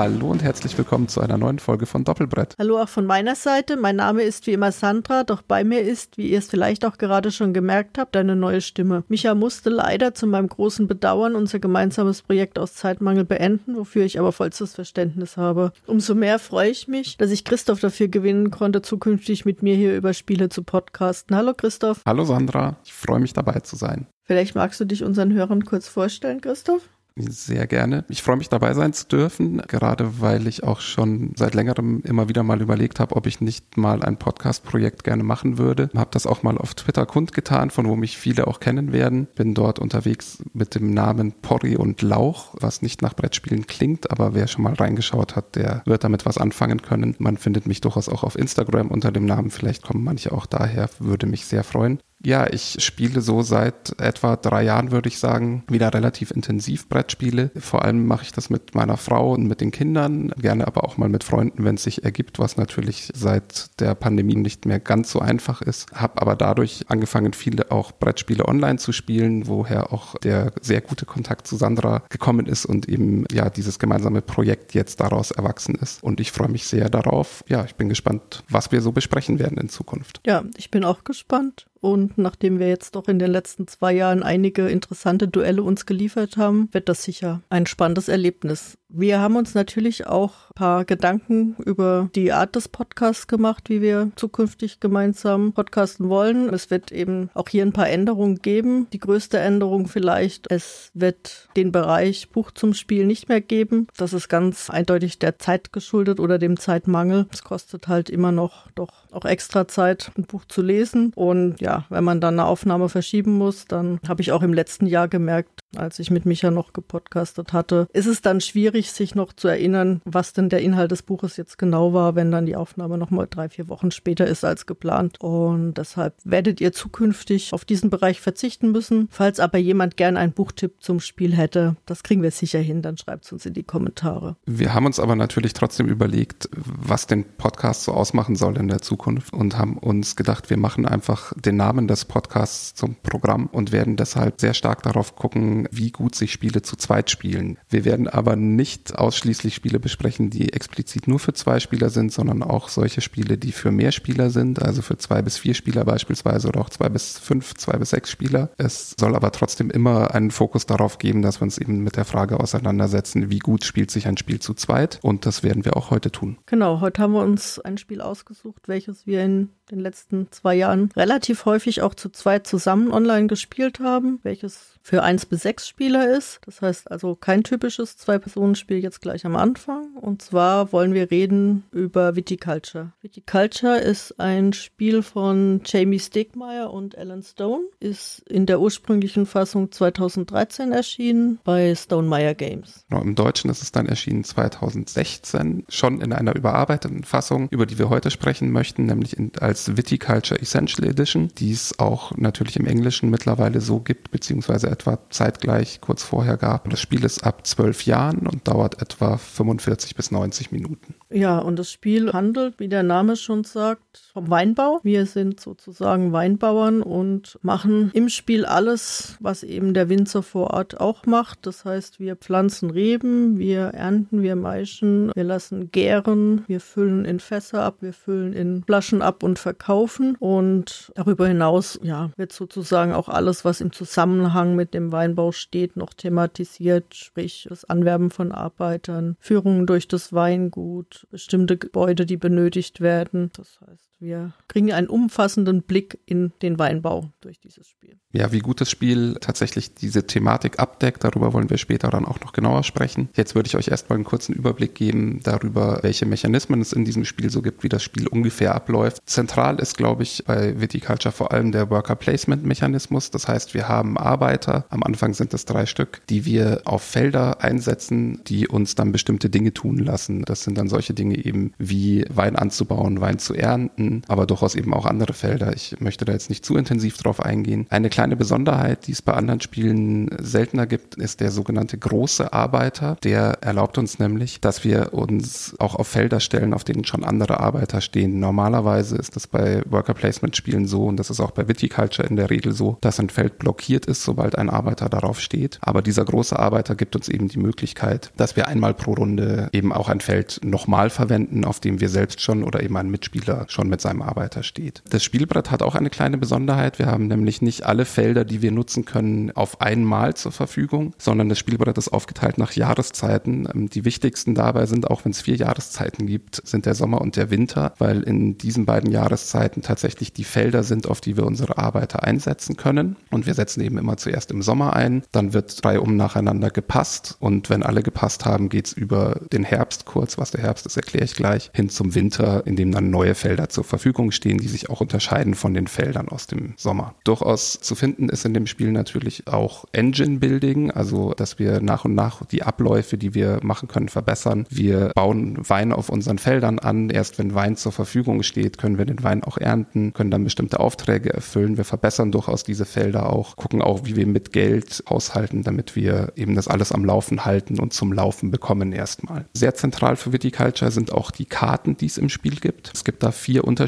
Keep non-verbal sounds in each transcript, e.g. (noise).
Hallo und herzlich willkommen zu einer neuen Folge von Doppelbrett. Hallo auch von meiner Seite. Mein Name ist wie immer Sandra, doch bei mir ist, wie ihr es vielleicht auch gerade schon gemerkt habt, eine neue Stimme. Micha musste leider zu meinem großen Bedauern unser gemeinsames Projekt aus Zeitmangel beenden, wofür ich aber vollstes Verständnis habe. Umso mehr freue ich mich, dass ich Christoph dafür gewinnen konnte, zukünftig mit mir hier über Spiele zu podcasten. Hallo Christoph. Hallo Sandra, ich freue mich dabei zu sein. Vielleicht magst du dich unseren Hörern kurz vorstellen, Christoph? Sehr gerne. Ich freue mich dabei sein zu dürfen, gerade weil ich auch schon seit längerem immer wieder mal überlegt habe, ob ich nicht mal ein Podcast-Projekt gerne machen würde. Habe das auch mal auf Twitter kundgetan, von wo mich viele auch kennen werden. Bin dort unterwegs mit dem Namen Porri und Lauch, was nicht nach Brettspielen klingt, aber wer schon mal reingeschaut hat, der wird damit was anfangen können. Man findet mich durchaus auch auf Instagram unter dem Namen. Vielleicht kommen manche auch daher, würde mich sehr freuen. Ja, ich spiele so seit etwa drei Jahren, würde ich sagen, wieder relativ intensiv Brettspiele. Vor allem mache ich das mit meiner Frau und mit den Kindern, gerne aber auch mal mit Freunden, wenn es sich ergibt, was natürlich seit der Pandemie nicht mehr ganz so einfach ist. Hab aber dadurch angefangen, viele auch Brettspiele online zu spielen, woher auch der sehr gute Kontakt zu Sandra gekommen ist und eben ja dieses gemeinsame Projekt jetzt daraus erwachsen ist. Und ich freue mich sehr darauf. Ja, ich bin gespannt, was wir so besprechen werden in Zukunft. Ja, ich bin auch gespannt. Und nachdem wir jetzt doch in den letzten zwei Jahren einige interessante Duelle uns geliefert haben, wird das sicher ein spannendes Erlebnis. Wir haben uns natürlich auch ein paar Gedanken über die Art des Podcasts gemacht, wie wir zukünftig gemeinsam podcasten wollen. Es wird eben auch hier ein paar Änderungen geben. Die größte Änderung vielleicht, es wird den Bereich Buch zum Spiel nicht mehr geben. Das ist ganz eindeutig der Zeit geschuldet oder dem Zeitmangel. Es kostet halt immer noch doch auch extra Zeit, ein Buch zu lesen. Und ja, wenn man dann eine Aufnahme verschieben muss, dann habe ich auch im letzten Jahr gemerkt, als ich mit Micha noch gepodcastet hatte, ist es dann schwierig, sich noch zu erinnern, was denn der Inhalt des Buches jetzt genau war, wenn dann die Aufnahme noch mal drei, vier Wochen später ist als geplant. Und deshalb werdet ihr zukünftig auf diesen Bereich verzichten müssen. Falls aber jemand gern einen Buchtipp zum Spiel hätte, das kriegen wir sicher hin, dann schreibt es uns in die Kommentare. Wir haben uns aber natürlich trotzdem überlegt, was den Podcast so ausmachen soll in der Zukunft und haben uns gedacht, wir machen einfach den Namen des Podcasts zum Programm und werden deshalb sehr stark darauf gucken, wie gut sich Spiele zu zweit spielen. Wir werden aber nicht ausschließlich Spiele besprechen, die explizit nur für zwei Spieler sind, sondern auch solche Spiele, die für mehr Spieler sind, also für zwei bis vier Spieler beispielsweise oder auch zwei bis fünf, zwei bis sechs Spieler. Es soll aber trotzdem immer einen Fokus darauf geben, dass wir uns eben mit der Frage auseinandersetzen, wie gut spielt sich ein Spiel zu zweit und das werden wir auch heute tun. Genau, heute haben wir uns ein Spiel ausgesucht, welches wir in den letzten zwei Jahren relativ häufig auch zu zweit zusammen online gespielt haben, welches für eins bis sechs Spieler ist. Das heißt also kein typisches Zwei-Personen-Spiel jetzt gleich am Anfang. Und zwar wollen wir reden über Viticulture. Viticulture ist ein Spiel von Jamie Stegmaier und Alan Stone, ist in der ursprünglichen Fassung 2013 erschienen bei Stonemeyer Games. Genau, Im Deutschen ist es dann erschienen 2016, schon in einer überarbeiteten Fassung, über die wir heute sprechen möchten, nämlich in, als Viticulture Essential Edition, die es auch natürlich im Englischen mittlerweile so gibt, beziehungsweise etwa zeitgleich kurz vorher gab. Das Spiel ist ab zwölf Jahren und dauert etwa 45 bis 90 Minuten. Ja, und das Spiel handelt, wie der Name schon sagt, vom Weinbau. Wir sind sozusagen Weinbauern und machen im Spiel alles, was eben der Winzer vor Ort auch macht. Das heißt, wir pflanzen Reben, wir ernten, wir maischen, wir lassen gären, wir füllen in Fässer ab, wir füllen in Flaschen ab und verkaufen. Und darüber hinaus, ja, wird sozusagen auch alles, was im Zusammenhang mit dem Weinbau steht, noch thematisiert, sprich das Anwerben von Arbeitern, Führungen durch das Weingut, bestimmte Gebäude, die benötigt werden. Das heißt, wir kriegen einen umfassenden Blick in den Weinbau durch dieses Spiel. Ja, wie gut das Spiel tatsächlich diese Thematik abdeckt, darüber wollen wir später dann auch noch genauer sprechen. Jetzt würde ich euch erstmal einen kurzen Überblick geben darüber, welche Mechanismen es in diesem Spiel so gibt, wie das Spiel ungefähr abläuft. Zentral ist, glaube ich, bei Viticulture vor allem der Worker Placement Mechanismus. Das heißt, wir haben Arbeiter, am Anfang sind es drei Stück, die wir auf Felder einsetzen, die uns dann bestimmte Dinge tun lassen. Das sind dann solche Dinge eben wie Wein anzubauen, Wein zu ernten, aber durchaus eben auch andere Felder. Ich möchte da jetzt nicht zu intensiv drauf eingehen. Eine kleine Besonderheit, die es bei anderen Spielen seltener gibt, ist der sogenannte große Arbeiter. Der erlaubt uns nämlich, dass wir uns auch auf Felder stellen, auf denen schon andere Arbeiter stehen. Normalerweise ist das bei Worker Placement Spielen so und das ist auch bei Viticulture in der Regel so, dass ein Feld blockiert ist, sobald ein Arbeiter darauf steht. Aber dieser große Arbeiter gibt uns eben die Möglichkeit, dass wir einmal pro Runde eben auch ein Feld nochmal verwenden, auf dem wir selbst schon oder eben ein Mitspieler schon mit seinem Arbeiter steht. Das Spielbrett hat auch eine kleine Besonderheit. Wir haben nämlich nicht alle Felder, die wir nutzen können, auf einmal zur Verfügung, sondern das Spielbrett ist aufgeteilt nach Jahreszeiten. Ähm, die wichtigsten dabei sind, auch wenn es vier Jahreszeiten gibt, sind der Sommer und der Winter, weil in diesen beiden Jahreszeiten tatsächlich die Felder sind, auf die wir unsere Arbeiter einsetzen können. Und wir setzen eben immer zuerst im Sommer ein, dann wird drei um nacheinander gepasst und wenn alle gepasst haben, geht's über den Herbst kurz, was der Herbst ist, erkläre ich gleich, hin zum Winter, in dem dann neue Felder zur Verfügung stehen, die sich auch unterscheiden von den Feldern aus dem Sommer. Durchaus zu finden ist in dem Spiel natürlich auch Engine Building, also dass wir nach und nach die Abläufe, die wir machen können, verbessern. Wir bauen Wein auf unseren Feldern an. Erst wenn Wein zur Verfügung steht, können wir den Wein auch ernten, können dann bestimmte Aufträge erfüllen. Wir verbessern durchaus diese Felder auch, gucken auch, wie wir mit Geld haushalten, damit wir eben das alles am Laufen halten und zum Laufen bekommen erstmal. Sehr zentral für Viticulture sind auch die Karten, die es im Spiel gibt. Es gibt da vier unterschiedliche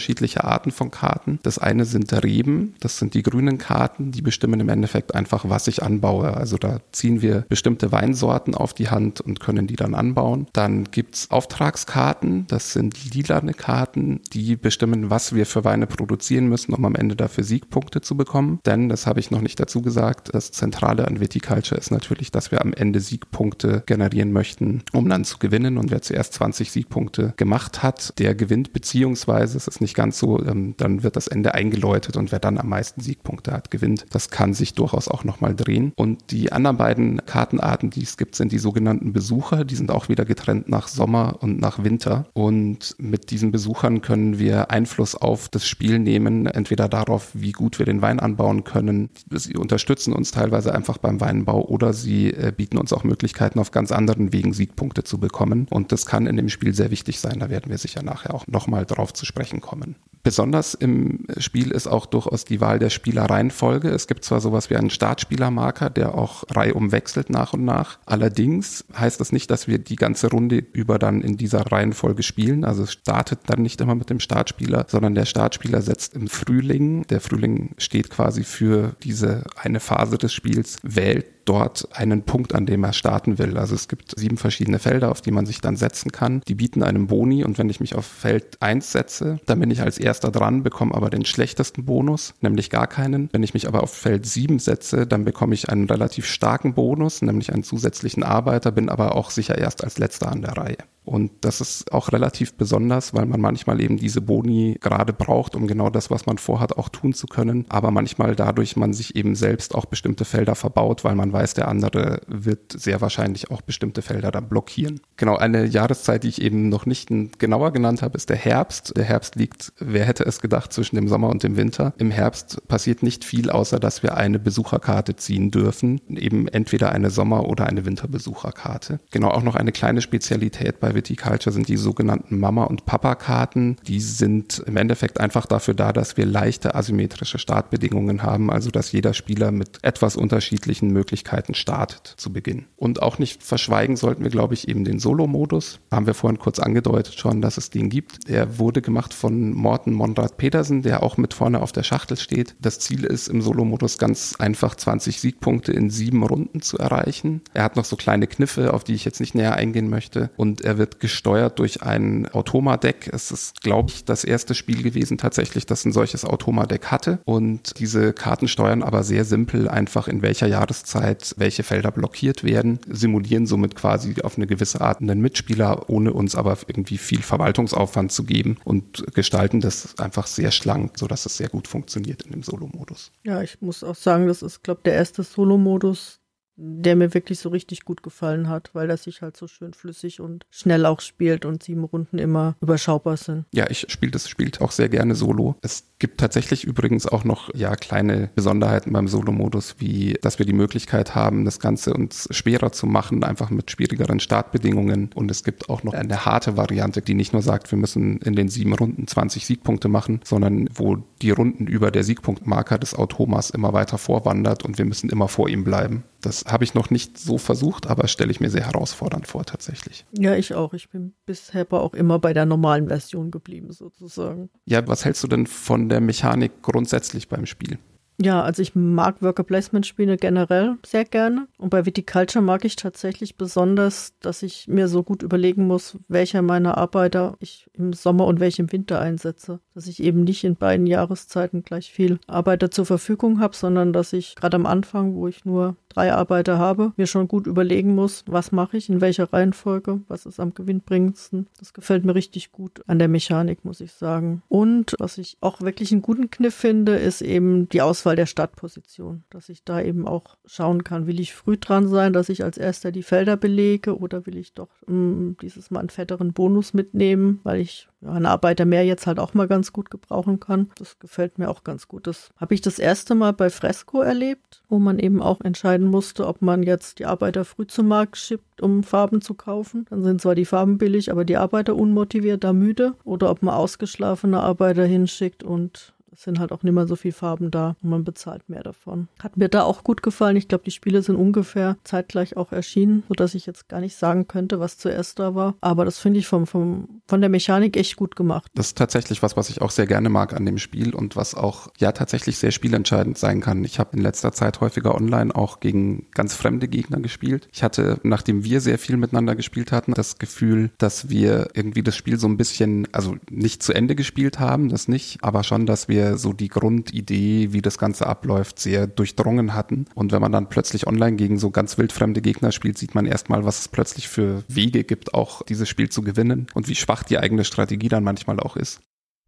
Arten von Karten. Das eine sind Reben, das sind die grünen Karten, die bestimmen im Endeffekt einfach, was ich anbaue. Also da ziehen wir bestimmte Weinsorten auf die Hand und können die dann anbauen. Dann gibt's Auftragskarten, das sind lilane Karten, die bestimmen, was wir für Weine produzieren müssen, um am Ende dafür Siegpunkte zu bekommen. Denn, das habe ich noch nicht dazu gesagt, das Zentrale an Viticulture ist natürlich, dass wir am Ende Siegpunkte generieren möchten, um dann zu gewinnen. Und wer zuerst 20 Siegpunkte gemacht hat, der gewinnt, beziehungsweise es ist nicht ganz so, ähm, dann wird das Ende eingeläutet und wer dann am meisten Siegpunkte hat, gewinnt. Das kann sich durchaus auch nochmal drehen. Und die anderen beiden Kartenarten, die es gibt, sind die sogenannten Besucher. Die sind auch wieder getrennt nach Sommer und nach Winter. Und mit diesen Besuchern können wir Einfluss auf das Spiel nehmen, entweder darauf, wie gut wir den Wein anbauen können. Sie unterstützen uns teilweise einfach beim Weinbau oder sie äh, bieten uns auch Möglichkeiten, auf ganz anderen Wegen Siegpunkte zu bekommen. Und das kann in dem Spiel sehr wichtig sein. Da werden wir sicher nachher auch nochmal drauf zu sprechen kommen. Besonders im Spiel ist auch durchaus die Wahl der Spielerreihenfolge. Es gibt zwar sowas wie einen Startspielermarker, der auch reihum wechselt nach und nach. Allerdings heißt das nicht, dass wir die ganze Runde über dann in dieser Reihenfolge spielen. Also es startet dann nicht immer mit dem Startspieler, sondern der Startspieler setzt im Frühling. Der Frühling steht quasi für diese eine Phase des Spiels, wählt dort einen Punkt, an dem er starten will. Also es gibt sieben verschiedene Felder, auf die man sich dann setzen kann. Die bieten einem Boni und wenn ich mich auf Feld 1 setze, dann bin ich als erster dran, bekomme aber den schlechtesten Bonus, nämlich gar keinen. Wenn ich mich aber auf Feld 7 setze, dann bekomme ich einen relativ starken Bonus, nämlich einen zusätzlichen Arbeiter, bin aber auch sicher erst als letzter an der Reihe. Und das ist auch relativ besonders, weil man manchmal eben diese Boni gerade braucht, um genau das, was man vorhat, auch tun zu können. Aber manchmal dadurch man sich eben selbst auch bestimmte Felder verbaut, weil man weiß, der andere wird sehr wahrscheinlich auch bestimmte Felder dann blockieren. Genau, eine Jahreszeit, die ich eben noch nicht genauer genannt habe, ist der Herbst. Der Herbst liegt, wer hätte es gedacht, zwischen dem Sommer und dem Winter. Im Herbst passiert nicht viel, außer dass wir eine Besucherkarte ziehen dürfen. Eben entweder eine Sommer- oder eine Winterbesucherkarte. Genau, auch noch eine kleine Spezialität bei Viticulture sind die sogenannten Mama- und Papa-Karten. Die sind im Endeffekt einfach dafür da, dass wir leichte asymmetrische Startbedingungen haben, also dass jeder Spieler mit etwas unterschiedlichen Möglichkeiten startet zu Beginn. Und auch nicht verschweigen sollten wir, glaube ich, eben den Solo-Modus. Haben wir vorhin kurz angedeutet schon, dass es den gibt. Der wurde gemacht von Morten Monrad Petersen, der auch mit vorne auf der Schachtel steht. Das Ziel ist im Solo-Modus ganz einfach 20 Siegpunkte in sieben Runden zu erreichen. Er hat noch so kleine Kniffe, auf die ich jetzt nicht näher eingehen möchte. Und er wird gesteuert durch ein Automadeck. Es ist, glaube ich, das erste Spiel gewesen tatsächlich, das ein solches Automadeck hatte. Und diese Karten steuern aber sehr simpel einfach in welcher Jahreszeit welche Felder blockiert werden, simulieren somit quasi auf eine gewisse Art einen Mitspieler, ohne uns aber irgendwie viel Verwaltungsaufwand zu geben und gestalten das einfach sehr schlank, sodass es sehr gut funktioniert in dem Solo-Modus. Ja, ich muss auch sagen, das ist, glaube ich, der erste Solo-Modus, der mir wirklich so richtig gut gefallen hat, weil er sich halt so schön flüssig und schnell auch spielt und sieben Runden immer überschaubar sind. Ja, ich spiele das Spiel auch sehr gerne solo. Es Gibt tatsächlich übrigens auch noch ja kleine Besonderheiten beim Solo-Modus, wie dass wir die Möglichkeit haben, das Ganze uns schwerer zu machen, einfach mit schwierigeren Startbedingungen. Und es gibt auch noch eine harte Variante, die nicht nur sagt, wir müssen in den sieben Runden 20 Siegpunkte machen, sondern wo die Runden über der Siegpunktmarker des Automas immer weiter vorwandert und wir müssen immer vor ihm bleiben. Das habe ich noch nicht so versucht, aber stelle ich mir sehr herausfordernd vor tatsächlich. Ja, ich auch. Ich bin bisher aber auch immer bei der normalen Version geblieben sozusagen. Ja, was hältst du denn von der Mechanik grundsätzlich beim Spiel? Ja, also ich mag Worker Placement Spiele generell sehr gerne. Und bei Viticulture mag ich tatsächlich besonders, dass ich mir so gut überlegen muss, welcher meiner Arbeiter ich im Sommer und welche im Winter einsetze. Dass ich eben nicht in beiden Jahreszeiten gleich viel Arbeiter zur Verfügung habe, sondern dass ich gerade am Anfang, wo ich nur drei Arbeiter habe, mir schon gut überlegen muss, was mache ich, in welcher Reihenfolge, was ist am gewinnbringendsten. Das gefällt mir richtig gut an der Mechanik, muss ich sagen. Und was ich auch wirklich einen guten Kniff finde, ist eben die Auswahl der Startposition, dass ich da eben auch schauen kann, will ich früh dran sein, dass ich als erster die Felder belege oder will ich doch mh, mm, dieses Mal einen fetteren Bonus mitnehmen, weil ich einen Arbeiter mehr jetzt halt auch mal ganz gut gebrauchen kann. Das gefällt mir auch ganz gut. Das habe ich das erste Mal bei Fresco erlebt, wo man eben auch entscheiden musste, ob man jetzt die Arbeiter früh zum Markt schippt, um Farben zu kaufen. Dann sind zwar die Farben billig, aber die Arbeiter unmotiviert da müde. Oder ob man ausgeschlafene Arbeiter hinschickt und es sind halt auch nicht mehr so viele Farben da und man bezahlt mehr davon. Hat mir da auch gut gefallen. Ich glaube, die Spiele sind ungefähr zeitgleich auch erschienen, sodass ich jetzt gar nicht sagen könnte, was zuerst da war. Aber das finde ich vom, vom, von der Mechanik echt gut gemacht. Das ist tatsächlich was, was ich auch sehr gerne mag an dem Spiel und was auch ja tatsächlich sehr spielentscheidend sein kann. Ich habe in letzter Zeit häufiger online auch gegen ganz fremde Gegner gespielt. Ich hatte, nachdem wir sehr viel miteinander gespielt hatten, das Gefühl, dass wir irgendwie das Spiel so ein bisschen, also nicht zu Ende gespielt haben, das nicht, aber schon, dass wir wir so die Grundidee, wie das Ganze abläuft, sehr durchdrungen hatten. Und wenn man dann plötzlich online gegen so ganz wildfremde Gegner spielt, sieht man erstmal, was es plötzlich für Wege gibt, auch dieses Spiel zu gewinnen und wie schwach die eigene Strategie dann manchmal auch ist.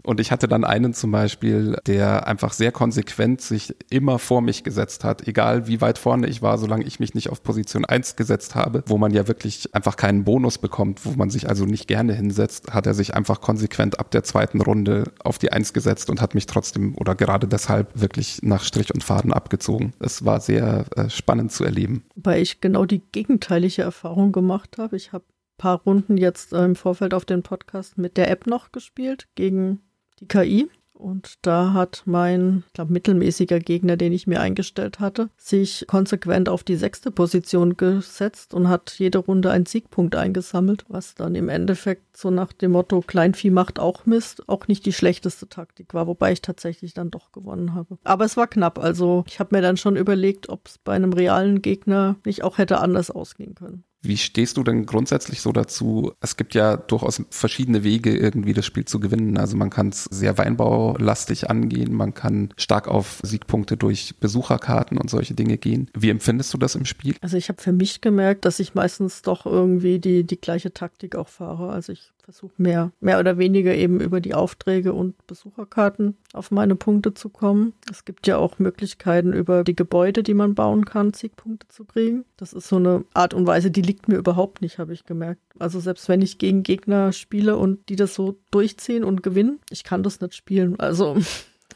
Und ich hatte dann einen zum Beispiel, der einfach sehr konsequent sich immer vor mich gesetzt hat, egal wie weit vorne ich war, solange ich mich nicht auf Position 1 gesetzt habe, wo man ja wirklich einfach keinen Bonus bekommt, wo man sich also nicht gerne hinsetzt, hat er sich einfach konsequent ab der zweiten Runde auf die 1 gesetzt und hat mich trotzdem oder gerade deshalb wirklich nach Strich und Faden abgezogen. Es war sehr äh, spannend zu erleben. Weil ich genau die gegenteilige Erfahrung gemacht habe. Ich habe paar Runden jetzt im Vorfeld auf den Podcast mit der App noch gespielt gegen die KI. Und da hat mein, ich glaube, mittelmäßiger Gegner, den ich mir eingestellt hatte, sich konsequent auf die sechste Position gesetzt und hat jede Runde einen Siegpunkt eingesammelt, was dann im Endeffekt so nach dem Motto Kleinvieh macht auch Mist, auch nicht die schlechteste Taktik war, wobei ich tatsächlich dann doch gewonnen habe. Aber es war knapp, also ich habe mir dann schon überlegt, ob es bei einem realen Gegner nicht auch hätte anders ausgehen können. Wie stehst du denn grundsätzlich so dazu? Es gibt ja durchaus verschiedene Wege, irgendwie das Spiel zu gewinnen. Also man kann es sehr weinbaulastig angehen, man kann stark auf Siegpunkte durch Besucherkarten und solche Dinge gehen. Wie empfindest du das im Spiel? Also ich habe für mich gemerkt, dass ich meistens doch irgendwie die, die gleiche Taktik auch fahre. Also ich versuche mehr, mehr oder weniger eben über die Aufträge und Besucherkarten auf meine Punkte zu kommen. Es gibt ja auch Möglichkeiten über die Gebäude, die man bauen kann, Siegpunkte zu kriegen. Das ist so eine Art und Weise, die liegt mir überhaupt nicht, habe ich gemerkt. Also selbst wenn ich gegen Gegner spiele und die das so durchziehen und gewinnen, ich kann das nicht spielen. Also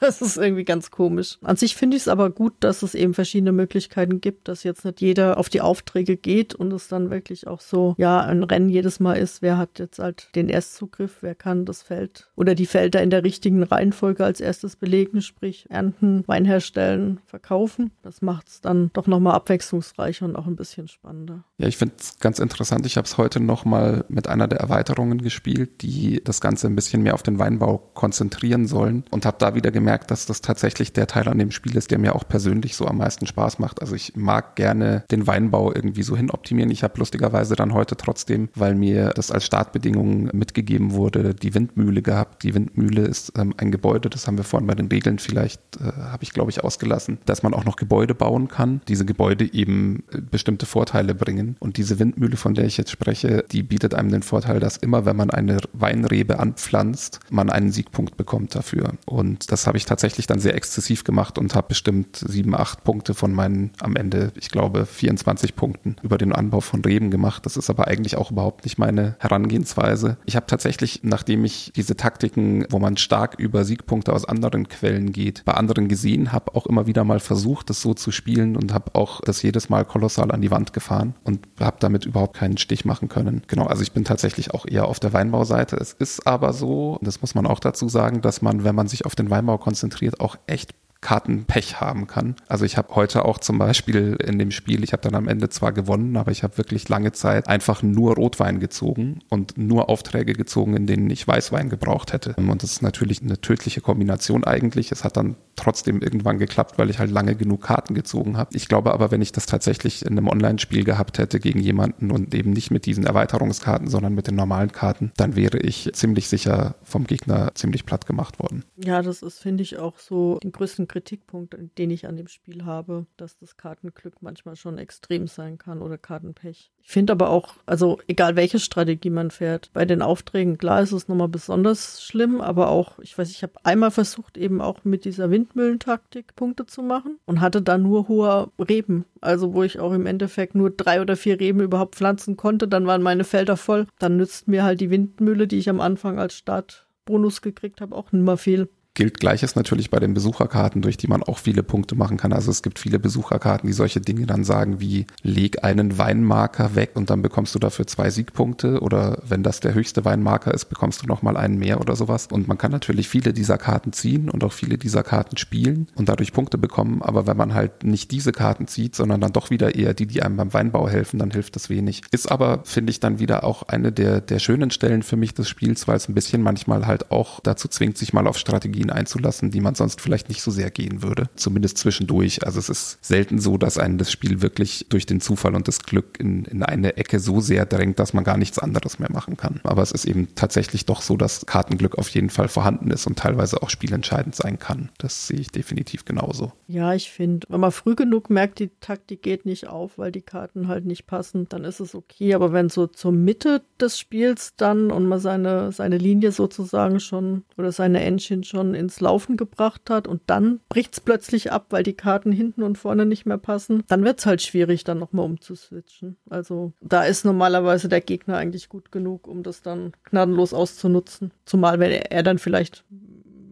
(laughs) Das ist irgendwie ganz komisch. An sich finde ich es aber gut, dass es eben verschiedene Möglichkeiten gibt, dass jetzt nicht jeder auf die Aufträge geht und es dann wirklich auch so, ja, ein Rennen jedes Mal ist, wer hat jetzt halt den Erstzugriff, wer kann das Feld oder die Felder in der richtigen Reihenfolge als erstes belegen, sprich ernten, Wein herstellen, verkaufen. Das macht es dann doch nochmal abwechslungsreicher und auch ein bisschen spannender. Ja, ich finde es ganz interessant. Ich habe es heute nochmal mit einer der Erweiterungen gespielt, die das Ganze ein bisschen mehr auf den Weinbau konzentrieren sollen und habe da wieder gemerkt, gemerkt, dass das tatsächlich der Teil an dem Spiel ist, der mir auch persönlich so am meisten Spaß macht. Also ich mag gerne den Weinbau irgendwie so hinoptimieren. Ich habe lustigerweise dann heute trotzdem, weil mir das als Startbedingung mitgegeben wurde, die Windmühle gehabt. Die Windmühle ist ähm, ein Gebäude, das haben wir vorhin bei den Regeln vielleicht, äh, habe ich glaube ich ausgelassen, dass man auch noch Gebäude bauen kann. Diese Gebäude eben äh, bestimmte Vorteile bringen. Und diese Windmühle, von der ich jetzt spreche, die bietet einem den Vorteil, dass immer, wenn man eine Weinrebe anpflanzt, man einen Siegpunkt bekommt dafür. Und das habe habe ich tatsächlich dann sehr exzessiv gemacht und habe bestimmt sieben, acht Punkte von meinen am Ende, ich glaube, 24 Punkten über den Anbau von Reben gemacht. Das ist aber eigentlich auch überhaupt nicht meine Herangehensweise. Ich habe tatsächlich, nachdem ich diese Taktiken, wo man stark über Siegpunkte aus anderen Quellen geht, bei anderen gesehen habe, auch immer wieder mal versucht, das so zu spielen und habe auch das jedes Mal kolossal an die Wand gefahren und habe damit überhaupt keinen Stich machen können. Genau, also ich bin tatsächlich auch eher auf der Weinbauseite. Es ist aber so, das muss man auch dazu sagen, dass man, wenn man sich auf den Weinbau konzentriert, auch echt Kartenpech haben kann. Also ich habe heute auch zum Beispiel in dem Spiel, ich habe dann am Ende zwar gewonnen, aber ich habe wirklich lange Zeit einfach nur Rotwein gezogen und nur Aufträge gezogen, in denen ich Weißwein gebraucht hätte. Und das ist natürlich eine tödliche Kombination eigentlich. Es hat dann trotzdem irgendwann geklappt, weil ich halt lange genug Karten gezogen habe. Ich glaube aber, wenn ich das tatsächlich in einem Online-Spiel gehabt hätte gegen jemanden und eben nicht mit diesen Erweiterungskarten, sondern mit den normalen Karten, dann wäre ich ziemlich sicher vom Gegner ziemlich platt gemacht worden. Ja, das ist, finde ich, auch so den größten Kritikpunkt, den ich an dem Spiel habe, dass das Kartenglück manchmal schon extrem sein kann oder Kartenpech. Ich finde aber auch, also egal welche Strategie man fährt, bei den Aufträgen, klar ist es nochmal besonders schlimm, aber auch, ich weiß, ich habe einmal versucht, eben auch mit dieser Windmühlentaktik Punkte zu machen und hatte da nur hohe Reben. Also wo ich auch im Endeffekt nur drei oder vier Reben überhaupt pflanzen konnte, dann waren meine Felder voll. Dann nützt mir halt die Windmühle, die ich am Anfang als Startbonus gekriegt habe, auch nicht mehr viel gilt Gleiches natürlich bei den Besucherkarten, durch die man auch viele Punkte machen kann. Also es gibt viele Besucherkarten, die solche Dinge dann sagen wie leg einen Weinmarker weg und dann bekommst du dafür zwei Siegpunkte oder wenn das der höchste Weinmarker ist, bekommst du nochmal einen mehr oder sowas. Und man kann natürlich viele dieser Karten ziehen und auch viele dieser Karten spielen und dadurch Punkte bekommen. Aber wenn man halt nicht diese Karten zieht, sondern dann doch wieder eher die, die einem beim Weinbau helfen, dann hilft das wenig. Ist aber, finde ich, dann wieder auch eine der, der schönen Stellen für mich des Spiels, weil es ein bisschen manchmal halt auch dazu zwingt, sich mal auf Strategien Strategien einzulassen, die man sonst vielleicht nicht so sehr gehen würde. Zumindest zwischendurch. Also es ist selten so, dass einen das Spiel wirklich durch den Zufall und das Glück in, in eine Ecke so sehr drängt, dass man gar nichts anderes mehr machen kann. Aber es ist eben tatsächlich doch so, dass Kartenglück auf jeden Fall vorhanden ist und teilweise auch spielentscheidend sein kann. Das sehe ich definitiv genauso. Ja, ich finde, wenn man früh genug merkt, die Taktik geht nicht auf, weil die Karten halt nicht passen, dann ist es okay. Aber wenn so zur Mitte des Spiels dann und man seine, seine Linie sozusagen schon oder seine Engine schon ins Laufen gebracht hat und dann bricht es plötzlich ab, weil die Karten hinten und vorne nicht mehr passen, dann wird es halt schwierig, dann nochmal umzuswitchen. Also da ist normalerweise der Gegner eigentlich gut genug, um das dann gnadenlos auszunutzen. Zumal wenn er, er dann vielleicht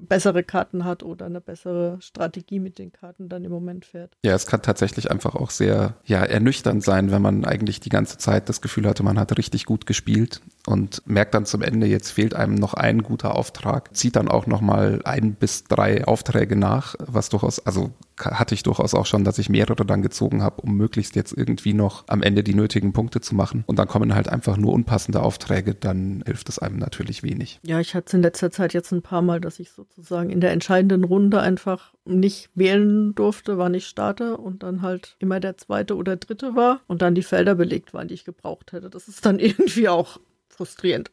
bessere Karten hat oder eine bessere Strategie mit den Karten dann im Moment fährt. Ja, es kann tatsächlich einfach auch sehr ja, ernüchternd sein, wenn man eigentlich die ganze Zeit das Gefühl hatte, man hat richtig gut gespielt und merkt dann zum Ende, jetzt fehlt einem noch ein guter Auftrag, zieht dann auch nochmal ein bis drei Aufträge nach, was durchaus, also hatte ich durchaus auch schon, dass ich mehrere dann gezogen habe, um möglichst jetzt irgendwie noch am Ende die nötigen Punkte zu machen. Und dann kommen halt einfach nur unpassende Aufträge, dann hilft es einem natürlich wenig. Ja, ich hatte es in letzter Zeit jetzt ein paar Mal, dass ich sozusagen in der entscheidenden Runde einfach nicht wählen durfte, wann ich starte und dann halt immer der zweite oder dritte war und dann die Felder belegt waren, die ich gebraucht hätte. Das ist dann (laughs) irgendwie auch frustrierend.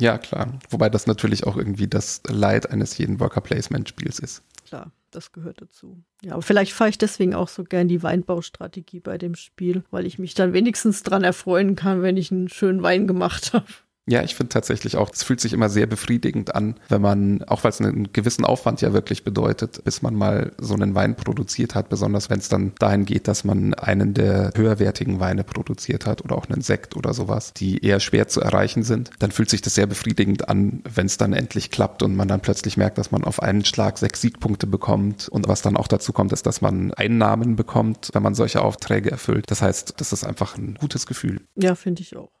Ja, klar. Wobei das natürlich auch irgendwie das Leid eines jeden Worker Placement Spiels ist. Klar das gehört dazu. Ja, aber vielleicht fahre ich deswegen auch so gern die Weinbaustrategie bei dem Spiel, weil ich mich dann wenigstens dran erfreuen kann, wenn ich einen schönen Wein gemacht (laughs) habe. Ja, ich finde tatsächlich auch, es fühlt sich immer sehr befriedigend an, wenn man, auch weil es einen gewissen Aufwand ja wirklich bedeutet, bis man mal so einen Wein produziert hat, besonders wenn es dann dahin geht, dass man einen der höherwertigen Weine produziert hat oder auch einen Sekt oder sowas, die eher schwer zu erreichen sind, dann fühlt sich das sehr befriedigend an, wenn es dann endlich klappt und man dann plötzlich merkt, dass man auf einen Schlag sechs Siegpunkte bekommt und was dann auch dazu kommt, ist, dass man Einnahmen bekommt, wenn man solche Aufträge erfüllt. Das heißt, das ist einfach ein gutes Gefühl. Ja, finde ich auch.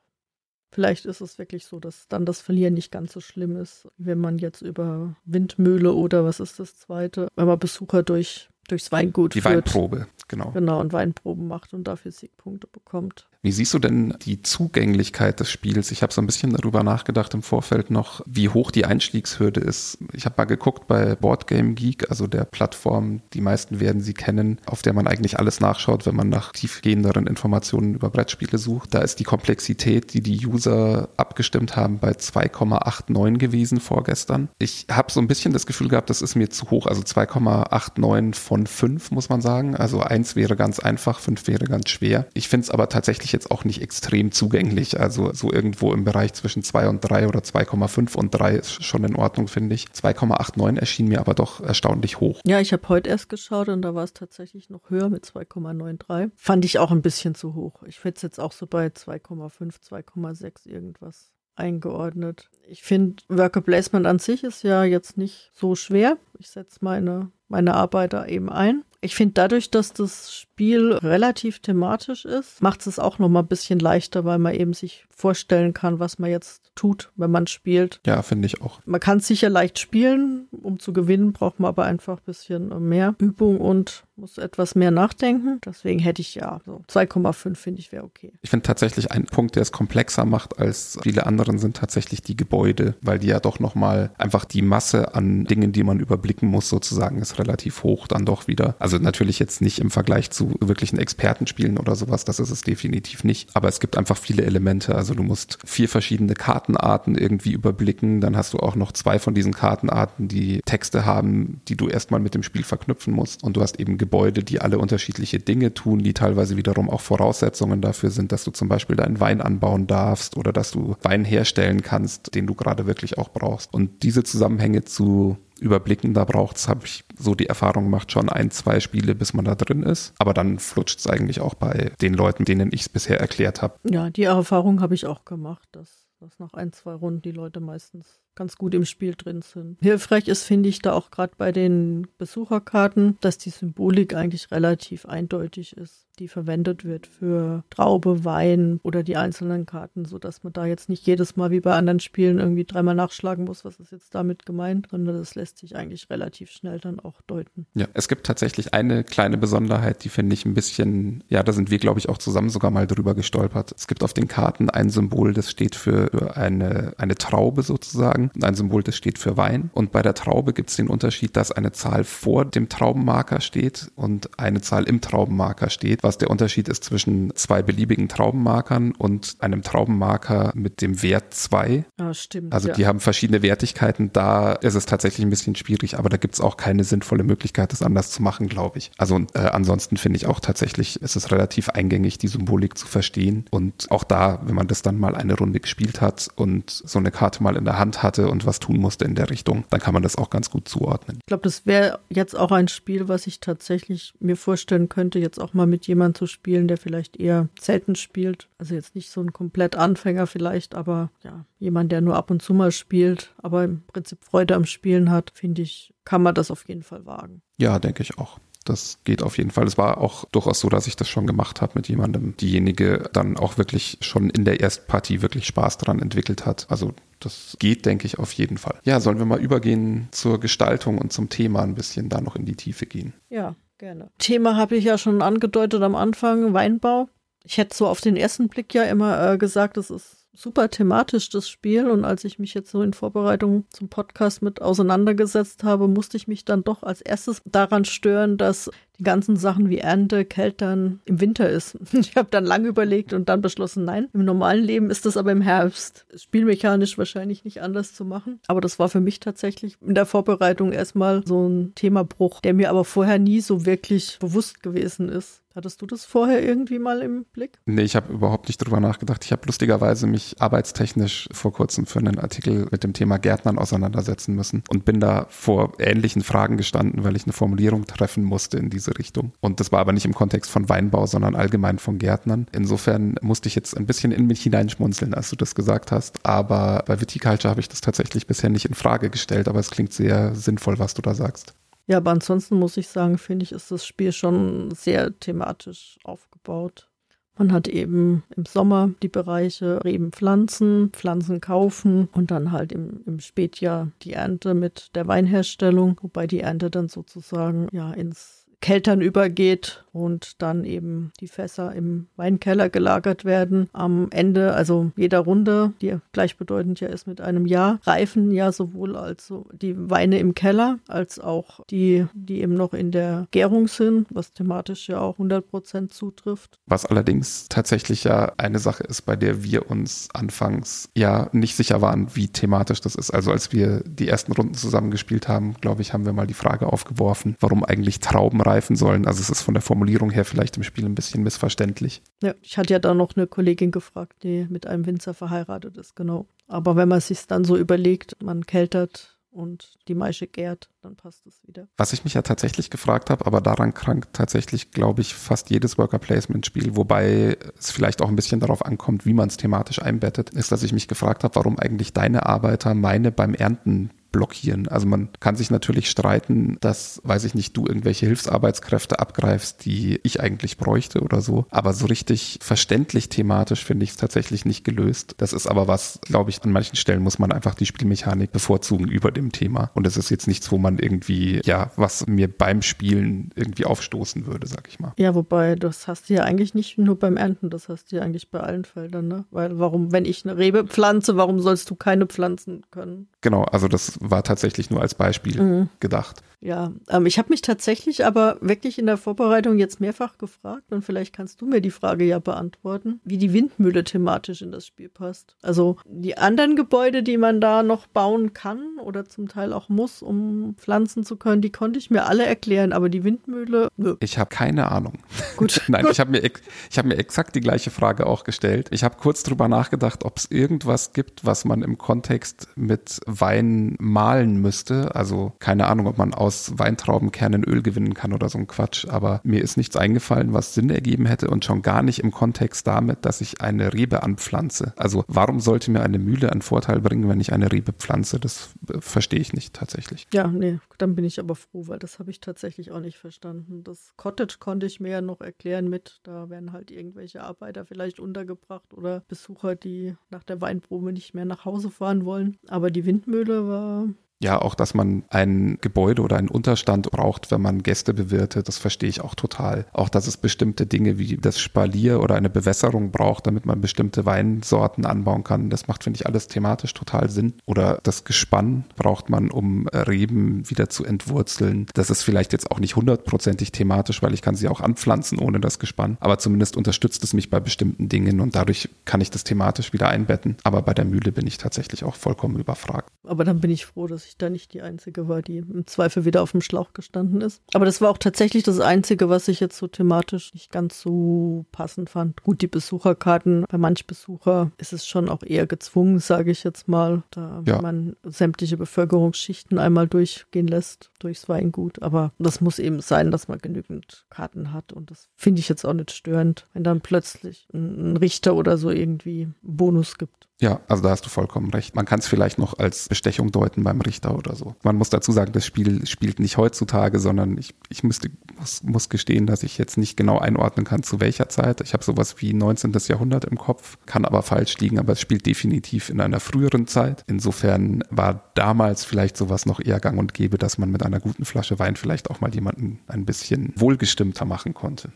Vielleicht ist es wirklich so, dass dann das Verlieren nicht ganz so schlimm ist, wenn man jetzt über Windmühle oder was ist das zweite, wenn man Besucher durch, durchs Weingut Die führt. Weinprobe, genau. Genau, und Weinproben macht und dafür Siegpunkte bekommt. Wie siehst du denn die Zugänglichkeit des Spiels? Ich habe so ein bisschen darüber nachgedacht im Vorfeld noch, wie hoch die Einstiegshürde ist. Ich habe mal geguckt bei Boardgame Geek, also der Plattform, die meisten werden sie kennen, auf der man eigentlich alles nachschaut, wenn man nach tiefgehenderen Informationen über Brettspiele sucht. Da ist die Komplexität, die die User abgestimmt haben, bei 2,89 gewesen vorgestern. Ich habe so ein bisschen das Gefühl gehabt, das ist mir zu hoch, also 2,89 von von fünf, muss man sagen. Also eins wäre ganz einfach, fünf wäre ganz schwer. Ich finde es aber tatsächlich jetzt auch nicht extrem zugänglich. Also so irgendwo im Bereich zwischen zwei und drei oder 2,5 und drei ist schon in Ordnung, finde ich. 2,89 erschien mir aber doch erstaunlich hoch. Ja, ich habe heute erst geschaut und da war es tatsächlich noch höher mit 2,93. Fand ich auch ein bisschen zu hoch. Ich finde es jetzt auch so bei 2,5, 2,6 irgendwas eingeordnet. Ich finde, Worker Placement an sich ist ja jetzt nicht so schwer. Ich setze meine, meine Arbeit da eben ein. Ich finde dadurch, dass das Spiel relativ thematisch ist, macht es auch noch mal ein bisschen leichter, weil man eben sich vorstellen kann, was man jetzt tut, wenn man spielt. Ja, finde ich auch. Man kann es sicher leicht spielen. Um zu gewinnen, braucht man aber einfach ein bisschen mehr Übung und muss etwas mehr nachdenken. Deswegen hätte ich ja so 2,5 finde ich wäre okay. Ich finde tatsächlich ein Punkt, der es komplexer macht als viele anderen, sind tatsächlich die Gebäude, weil die ja doch noch mal einfach die Masse an Dingen, die man überblicken muss, sozusagen, ist relativ hoch dann doch wieder. Also natürlich jetzt nicht im Vergleich zu wirklichen Expertenspielen oder sowas, das ist es definitiv nicht. Aber es gibt einfach viele Elemente. Also du musst vier verschiedene Kartenarten irgendwie überblicken. Dann hast du auch noch zwei von diesen Kartenarten, die Texte haben, die du erstmal mit dem Spiel verknüpfen musst. Und du hast eben Gebäude, die alle unterschiedliche Dinge tun, die teilweise wiederum auch Voraussetzungen dafür sind, dass du zum Beispiel deinen Wein anbauen darfst oder dass du Wein herstellen kannst, den du gerade wirklich auch brauchst. Und diese Zusammenhänge zu überblicken. Da braucht es, habe ich so die Erfahrung gemacht, schon ein, zwei Spiele, bis man da drin ist. Aber dann flutscht es eigentlich auch bei den Leuten, denen ich es bisher erklärt habe. Ja, die Erfahrung habe ich auch gemacht, dass, dass nach ein, zwei Runden die Leute meistens ganz gut im Spiel drin sind. Hilfreich ist, finde ich, da auch gerade bei den Besucherkarten, dass die Symbolik eigentlich relativ eindeutig ist die verwendet wird für Traube, Wein oder die einzelnen Karten, sodass man da jetzt nicht jedes Mal wie bei anderen Spielen irgendwie dreimal nachschlagen muss, was ist jetzt damit gemeint, sondern das lässt sich eigentlich relativ schnell dann auch deuten. Ja, es gibt tatsächlich eine kleine Besonderheit, die finde ich ein bisschen, ja, da sind wir, glaube ich, auch zusammen sogar mal drüber gestolpert. Es gibt auf den Karten ein Symbol, das steht für eine, eine Traube sozusagen und ein Symbol, das steht für Wein. Und bei der Traube gibt es den Unterschied, dass eine Zahl vor dem Traubenmarker steht und eine Zahl im Traubenmarker steht, was der Unterschied ist zwischen zwei beliebigen Traubenmarkern und einem Traubenmarker mit dem Wert 2. Ah, stimmt. Also ja. die haben verschiedene Wertigkeiten. Da ist es tatsächlich ein bisschen schwierig, aber da gibt es auch keine sinnvolle Möglichkeit, das anders zu machen, glaube ich. Also äh, ansonsten finde ich auch tatsächlich, ist es relativ eingängig, die Symbolik zu verstehen. Und auch da, wenn man das dann mal eine Runde gespielt hat und so eine Karte mal in der Hand hatte und was tun musste in der Richtung, dann kann man das auch ganz gut zuordnen. Ich glaube, das wäre jetzt auch ein Spiel, was ich tatsächlich mir vorstellen könnte, jetzt auch mal mit jemandem jemand zu spielen, der vielleicht eher selten spielt. Also jetzt nicht so ein komplett Anfänger vielleicht, aber ja, jemand, der nur ab und zu mal spielt, aber im Prinzip Freude am Spielen hat, finde ich, kann man das auf jeden Fall wagen. Ja, denke ich auch. Das geht auf jeden Fall. Es war auch durchaus so, dass ich das schon gemacht habe mit jemandem, diejenige dann auch wirklich schon in der ersten Partie wirklich Spaß dran entwickelt hat. Also das geht, denke ich, auf jeden Fall. Ja, sollen wir mal übergehen zur Gestaltung und zum Thema ein bisschen da noch in die Tiefe gehen? Ja, Gerne. Thema habe ich ja schon angedeutet am Anfang, Weinbau. Ich hätte so auf den ersten Blick ja immer äh, gesagt, es ist super thematisch, das Spiel. Und als ich mich jetzt so in Vorbereitung zum Podcast mit auseinandergesetzt habe, musste ich mich dann doch als erstes daran stören, dass die ganzen Sachen wie Ernte, Keltern im Winter ist. (laughs) Ich habe dann lange überlegt und dann beschlossen, nein, im normalen Leben ist das aber im Herbst. Spielmechanisch wahrscheinlich nicht anders zu machen. Aber das war für mich tatsächlich in der Vorbereitung erstmal so ein Themabruch, der mir aber vorher nie so wirklich bewusst gewesen ist. Hattest du das vorher irgendwie mal im Blick? Nee, ich habe überhaupt nicht drüber nachgedacht. Ich habe lustigerweise mich arbeitstechnisch vor kurzem für einen Artikel mit dem Thema Gärtnern auseinandersetzen müssen und bin da vor ähnlichen Fragen gestanden, weil ich eine Formulierung treffen musste in diese Richtung. Und das war aber nicht im Kontext von Weinbau, sondern allgemein von Gärtnern. Insofern musste ich jetzt ein bisschen in mich hineinschmunzeln, als du das gesagt hast. Aber bei Viticulture habe ich das tatsächlich bisher nicht in Frage gestellt, aber es klingt sehr sinnvoll, was du da sagst. Ja, aber ansonsten muss ich sagen, finde ich, ist das Spiel schon sehr thematisch aufgebaut. Man hat eben im Sommer die Bereiche Reben pflanzen, Pflanzen kaufen und dann halt im, im Spätjahr die Ernte mit der Weinherstellung, wobei die Ernte dann sozusagen ja ins Keltern übergeht und dann eben die Fässer im Weinkeller gelagert werden. Am Ende, also jeder Runde, die gleichbedeutend ja ist mit einem Jahr, reifen ja sowohl also die Weine im Keller als auch die, die eben noch in der Gärung sind, was thematisch ja auch 100 Prozent zutrifft. Was allerdings tatsächlich ja eine Sache ist, bei der wir uns anfangs ja nicht sicher waren, wie thematisch das ist. Also als wir die ersten Runden zusammengespielt haben, glaube ich, haben wir mal die Frage aufgeworfen, warum eigentlich Trauben begreifen sollen. Also es ist von der Formulierung her vielleicht im Spiel ein bisschen missverständlich. Ja, ich hatte ja da noch eine Kollegin gefragt, die mit einem Winzer verheiratet ist, genau. Aber wenn man sich dann so überlegt, man keltert und die Maische gärt, dann passt es wieder. Was ich mich ja tatsächlich gefragt habe, aber daran krankt tatsächlich, glaube ich, fast jedes Worker Placement Spiel, wobei es vielleicht auch ein bisschen darauf ankommt, wie man es thematisch einbettet, ist, dass ich mich gefragt habe, warum eigentlich deine Arbeiter meine beim Ernten blockieren. Also man kann sich natürlich streiten, dass, weiß ich nicht, du irgendwelche Hilfsarbeitskräfte abgreifst, die ich eigentlich bräuchte oder so. Aber so richtig verständlich thematisch finde ich es tatsächlich nicht gelöst. Das ist aber was, glaube ich, an manchen Stellen muss man einfach die Spielmechanik bevorzugen über dem Thema. Und es ist jetzt nichts, wo man irgendwie, ja, was mir beim Spielen irgendwie aufstoßen würde, sag ich mal. Ja, wobei, das hast du ja eigentlich nicht nur beim Ernten, das hast du ja eigentlich bei allen Feldern, ne? Weil warum, wenn ich eine Rebe pflanze, warum sollst du keine pflanzen können? Genau, also das war tatsächlich nur als Beispiel mhm. gedacht. Ja, ähm, ich habe mich tatsächlich aber wirklich in der Vorbereitung jetzt mehrfach gefragt und vielleicht kannst du mir die Frage ja beantworten, wie die Windmühle thematisch in das Spiel passt. Also die anderen Gebäude, die man da noch bauen kann oder zum Teil auch muss, um pflanzen zu können, die konnte ich mir alle erklären, aber die Windmühle, nö. Ich habe keine Ahnung. Gut. (laughs) Nein, ich habe mir, ich hab mir exakt die gleiche Frage auch gestellt. Ich habe kurz drüber nachgedacht, ob es irgendwas gibt, was man im Kontext mit Wein malen müsste. Also keine Ahnung, ob man aus aus Weintraubenkernen Öl gewinnen kann oder so ein Quatsch. Aber mir ist nichts eingefallen, was Sinn ergeben hätte und schon gar nicht im Kontext damit, dass ich eine Rebe anpflanze. Also warum sollte mir eine Mühle einen Vorteil bringen, wenn ich eine Rebe pflanze? Das äh, verstehe ich nicht tatsächlich. Ja, nee, dann bin ich aber froh, weil das habe ich tatsächlich auch nicht verstanden. Das Cottage konnte ich mir ja noch erklären mit, da werden halt irgendwelche Arbeiter vielleicht untergebracht oder Besucher, die nach der Weinprobe nicht mehr nach Hause fahren wollen. Aber die Windmühle war ja, auch, dass man ein Gebäude oder einen Unterstand braucht, wenn man Gäste bewirtet, das verstehe ich auch total. Auch, dass es bestimmte Dinge wie das Spalier oder eine Bewässerung braucht, damit man bestimmte Weinsorten anbauen kann. Das macht, finde ich, alles thematisch total Sinn. Oder das Gespann braucht man, um Reben wieder zu entwurzeln. Das ist vielleicht jetzt auch nicht hundertprozentig thematisch, weil ich kann sie auch anpflanzen ohne das Gespann. Aber zumindest unterstützt es mich bei bestimmten Dingen und dadurch kann ich das thematisch wieder einbetten. Aber bei der Mühle bin ich tatsächlich auch vollkommen überfragt. Aber dann bin ich froh, dass ich ich da nicht die Einzige war, die im Zweifel wieder auf dem Schlauch gestanden ist. Aber das war auch tatsächlich das Einzige, was ich jetzt so thematisch nicht ganz so passend fand. Gut, die Besucherkarten, bei manch Besucher ist es schon auch eher gezwungen, sage ich jetzt mal, da ja. man sämtliche Bevölkerungsschichten einmal durchgehen lässt durchs Weingut. Aber das muss eben sein, dass man genügend Karten hat. Und das finde ich jetzt auch nicht störend, wenn dann plötzlich ein Richter oder so irgendwie Bonus gibt. Ja, also da hast du vollkommen recht. Man kann es vielleicht noch als Bestechung deuten beim Richter oder so. Man muss dazu sagen, das Spiel spielt nicht heutzutage, sondern ich, ich müsste, muss, muss gestehen, dass ich jetzt nicht genau einordnen kann, zu welcher Zeit. Ich habe sowas wie 19. Jahrhundert im Kopf, kann aber falsch liegen, aber es spielt definitiv in einer früheren Zeit. Insofern war damals vielleicht sowas noch eher gang und gäbe, dass man mit einer guten Flasche Wein vielleicht auch mal jemanden ein bisschen wohlgestimmter machen konnte.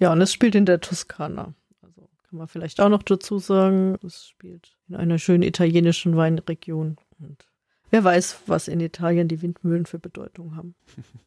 Ja, und es spielt in der Toskana. Kann man vielleicht auch noch dazu sagen, es spielt in einer schönen italienischen Weinregion. Und Wer weiß, was in Italien die Windmühlen für Bedeutung haben.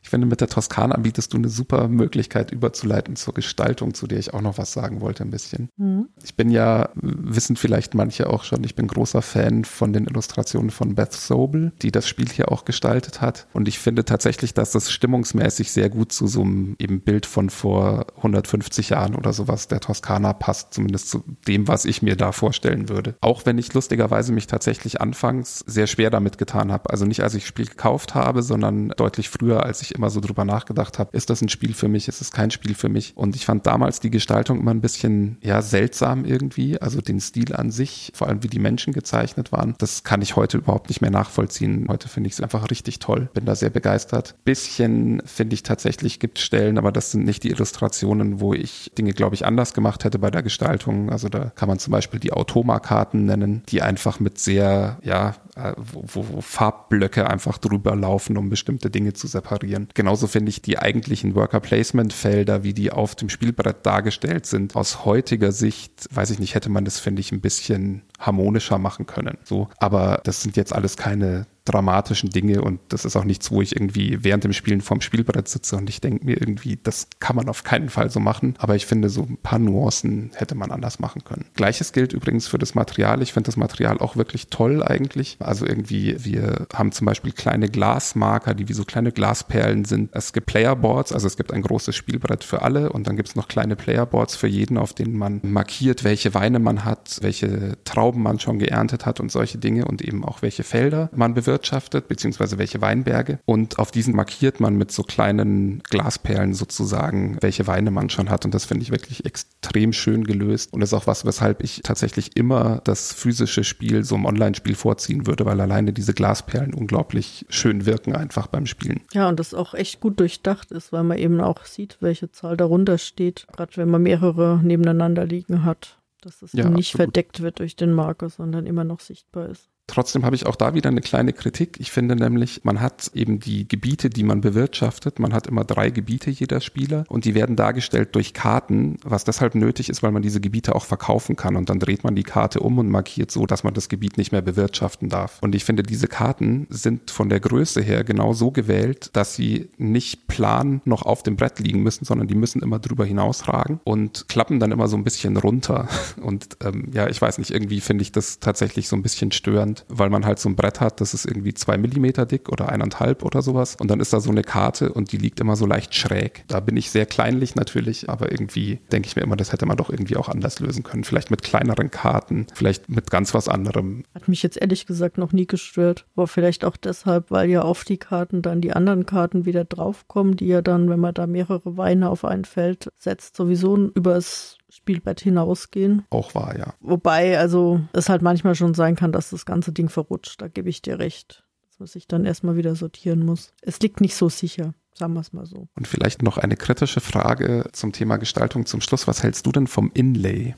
Ich finde, mit der Toskana bietest du eine super Möglichkeit überzuleiten zur Gestaltung, zu der ich auch noch was sagen wollte ein bisschen. Mhm. Ich bin ja, wissen vielleicht manche auch schon, ich bin großer Fan von den Illustrationen von Beth Sobel, die das Spiel hier auch gestaltet hat. Und ich finde tatsächlich, dass das stimmungsmäßig sehr gut zu so einem eben Bild von vor 150 Jahren oder sowas der Toskana passt, zumindest zu dem, was ich mir da vorstellen würde. Auch wenn ich lustigerweise mich tatsächlich anfangs sehr schwer damit getan getan habe. Also nicht als ich Spiel gekauft habe, sondern deutlich früher, als ich immer so drüber nachgedacht habe, ist das ein Spiel für mich, ist es kein Spiel für mich. Und ich fand damals die Gestaltung immer ein bisschen, ja, seltsam irgendwie. Also den Stil an sich, vor allem wie die Menschen gezeichnet waren, das kann ich heute überhaupt nicht mehr nachvollziehen. Heute finde ich es einfach richtig toll. Bin da sehr begeistert. Bisschen finde ich tatsächlich gibt Stellen, aber das sind nicht die Illustrationen, wo ich Dinge, glaube ich, anders gemacht hätte bei der Gestaltung. Also da kann man zum Beispiel die Automa-Karten nennen, die einfach mit sehr, ja, äh, wo, wo Farbblöcke einfach drüber laufen, um bestimmte Dinge zu separieren. Genauso finde ich die eigentlichen Worker Placement Felder, wie die auf dem Spielbrett dargestellt sind, aus heutiger Sicht, weiß ich nicht, hätte man das, finde ich, ein bisschen harmonischer machen können. So, aber das sind jetzt alles keine dramatischen Dinge und das ist auch nichts, wo ich irgendwie während dem Spielen vorm Spielbrett sitze und ich denke mir irgendwie, das kann man auf keinen Fall so machen. Aber ich finde, so ein paar Nuancen hätte man anders machen können. Gleiches gilt übrigens für das Material. Ich finde das Material auch wirklich toll eigentlich. Also irgendwie, wir haben zum Beispiel kleine Glasmarker, die wie so kleine Glasperlen sind. Es gibt Playerboards, also es gibt ein großes Spielbrett für alle und dann gibt es noch kleine Playerboards für jeden, auf denen man markiert, welche Weine man hat, welche Trauben man schon geerntet hat und solche Dinge und eben auch welche Felder man bewirtschaftet, beziehungsweise welche Weinberge. Und auf diesen markiert man mit so kleinen Glasperlen sozusagen, welche Weine man schon hat. Und das finde ich wirklich extrem schön gelöst. Und das ist auch was, weshalb ich tatsächlich immer das physische Spiel so im Online-Spiel vorziehen würde, weil alleine diese Glasperlen unglaublich schön wirken einfach beim Spielen. Ja, und das auch echt gut durchdacht ist, weil man eben auch sieht, welche Zahl darunter steht, gerade wenn man mehrere nebeneinander liegen hat dass es ja, nicht absolut. verdeckt wird durch den Marker, sondern immer noch sichtbar ist. Trotzdem habe ich auch da wieder eine kleine Kritik. Ich finde nämlich, man hat eben die Gebiete, die man bewirtschaftet. Man hat immer drei Gebiete jeder Spieler und die werden dargestellt durch Karten, was deshalb nötig ist, weil man diese Gebiete auch verkaufen kann und dann dreht man die Karte um und markiert so, dass man das Gebiet nicht mehr bewirtschaften darf. Und ich finde, diese Karten sind von der Größe her genau so gewählt, dass sie nicht plan noch auf dem Brett liegen müssen, sondern die müssen immer drüber hinausragen und klappen dann immer so ein bisschen runter. (laughs) Und ähm, ja, ich weiß nicht, irgendwie finde ich das tatsächlich so ein bisschen störend weil man halt so ein Brett hat, das ist irgendwie zwei Millimeter dick oder eineinhalb oder sowas. Und dann ist da so eine Karte und die liegt immer so leicht schräg. Da bin ich sehr kleinlich natürlich, aber irgendwie denke ich mir immer, das hätte man doch irgendwie auch anders lösen können. Vielleicht mit kleineren Karten, vielleicht mit ganz was anderem. Hat mich jetzt ehrlich gesagt noch nie gestört. Aber vielleicht auch deshalb, weil ja auf die Karten dann die anderen Karten wieder draufkommen, die ja dann, wenn man da mehrere Weine auf ein Feld setzt, sowieso übers Spielbett hinausgehen. Auch wahr, ja. Wobei, also es halt manchmal schon sein kann, dass das ganze Ding verrutscht. Da gebe ich dir recht. Dass man sich dann erstmal wieder sortieren muss. Es liegt nicht so sicher. Sagen wir es mal so. Und vielleicht noch eine kritische Frage zum Thema Gestaltung zum Schluss. Was hältst du denn vom Inlay?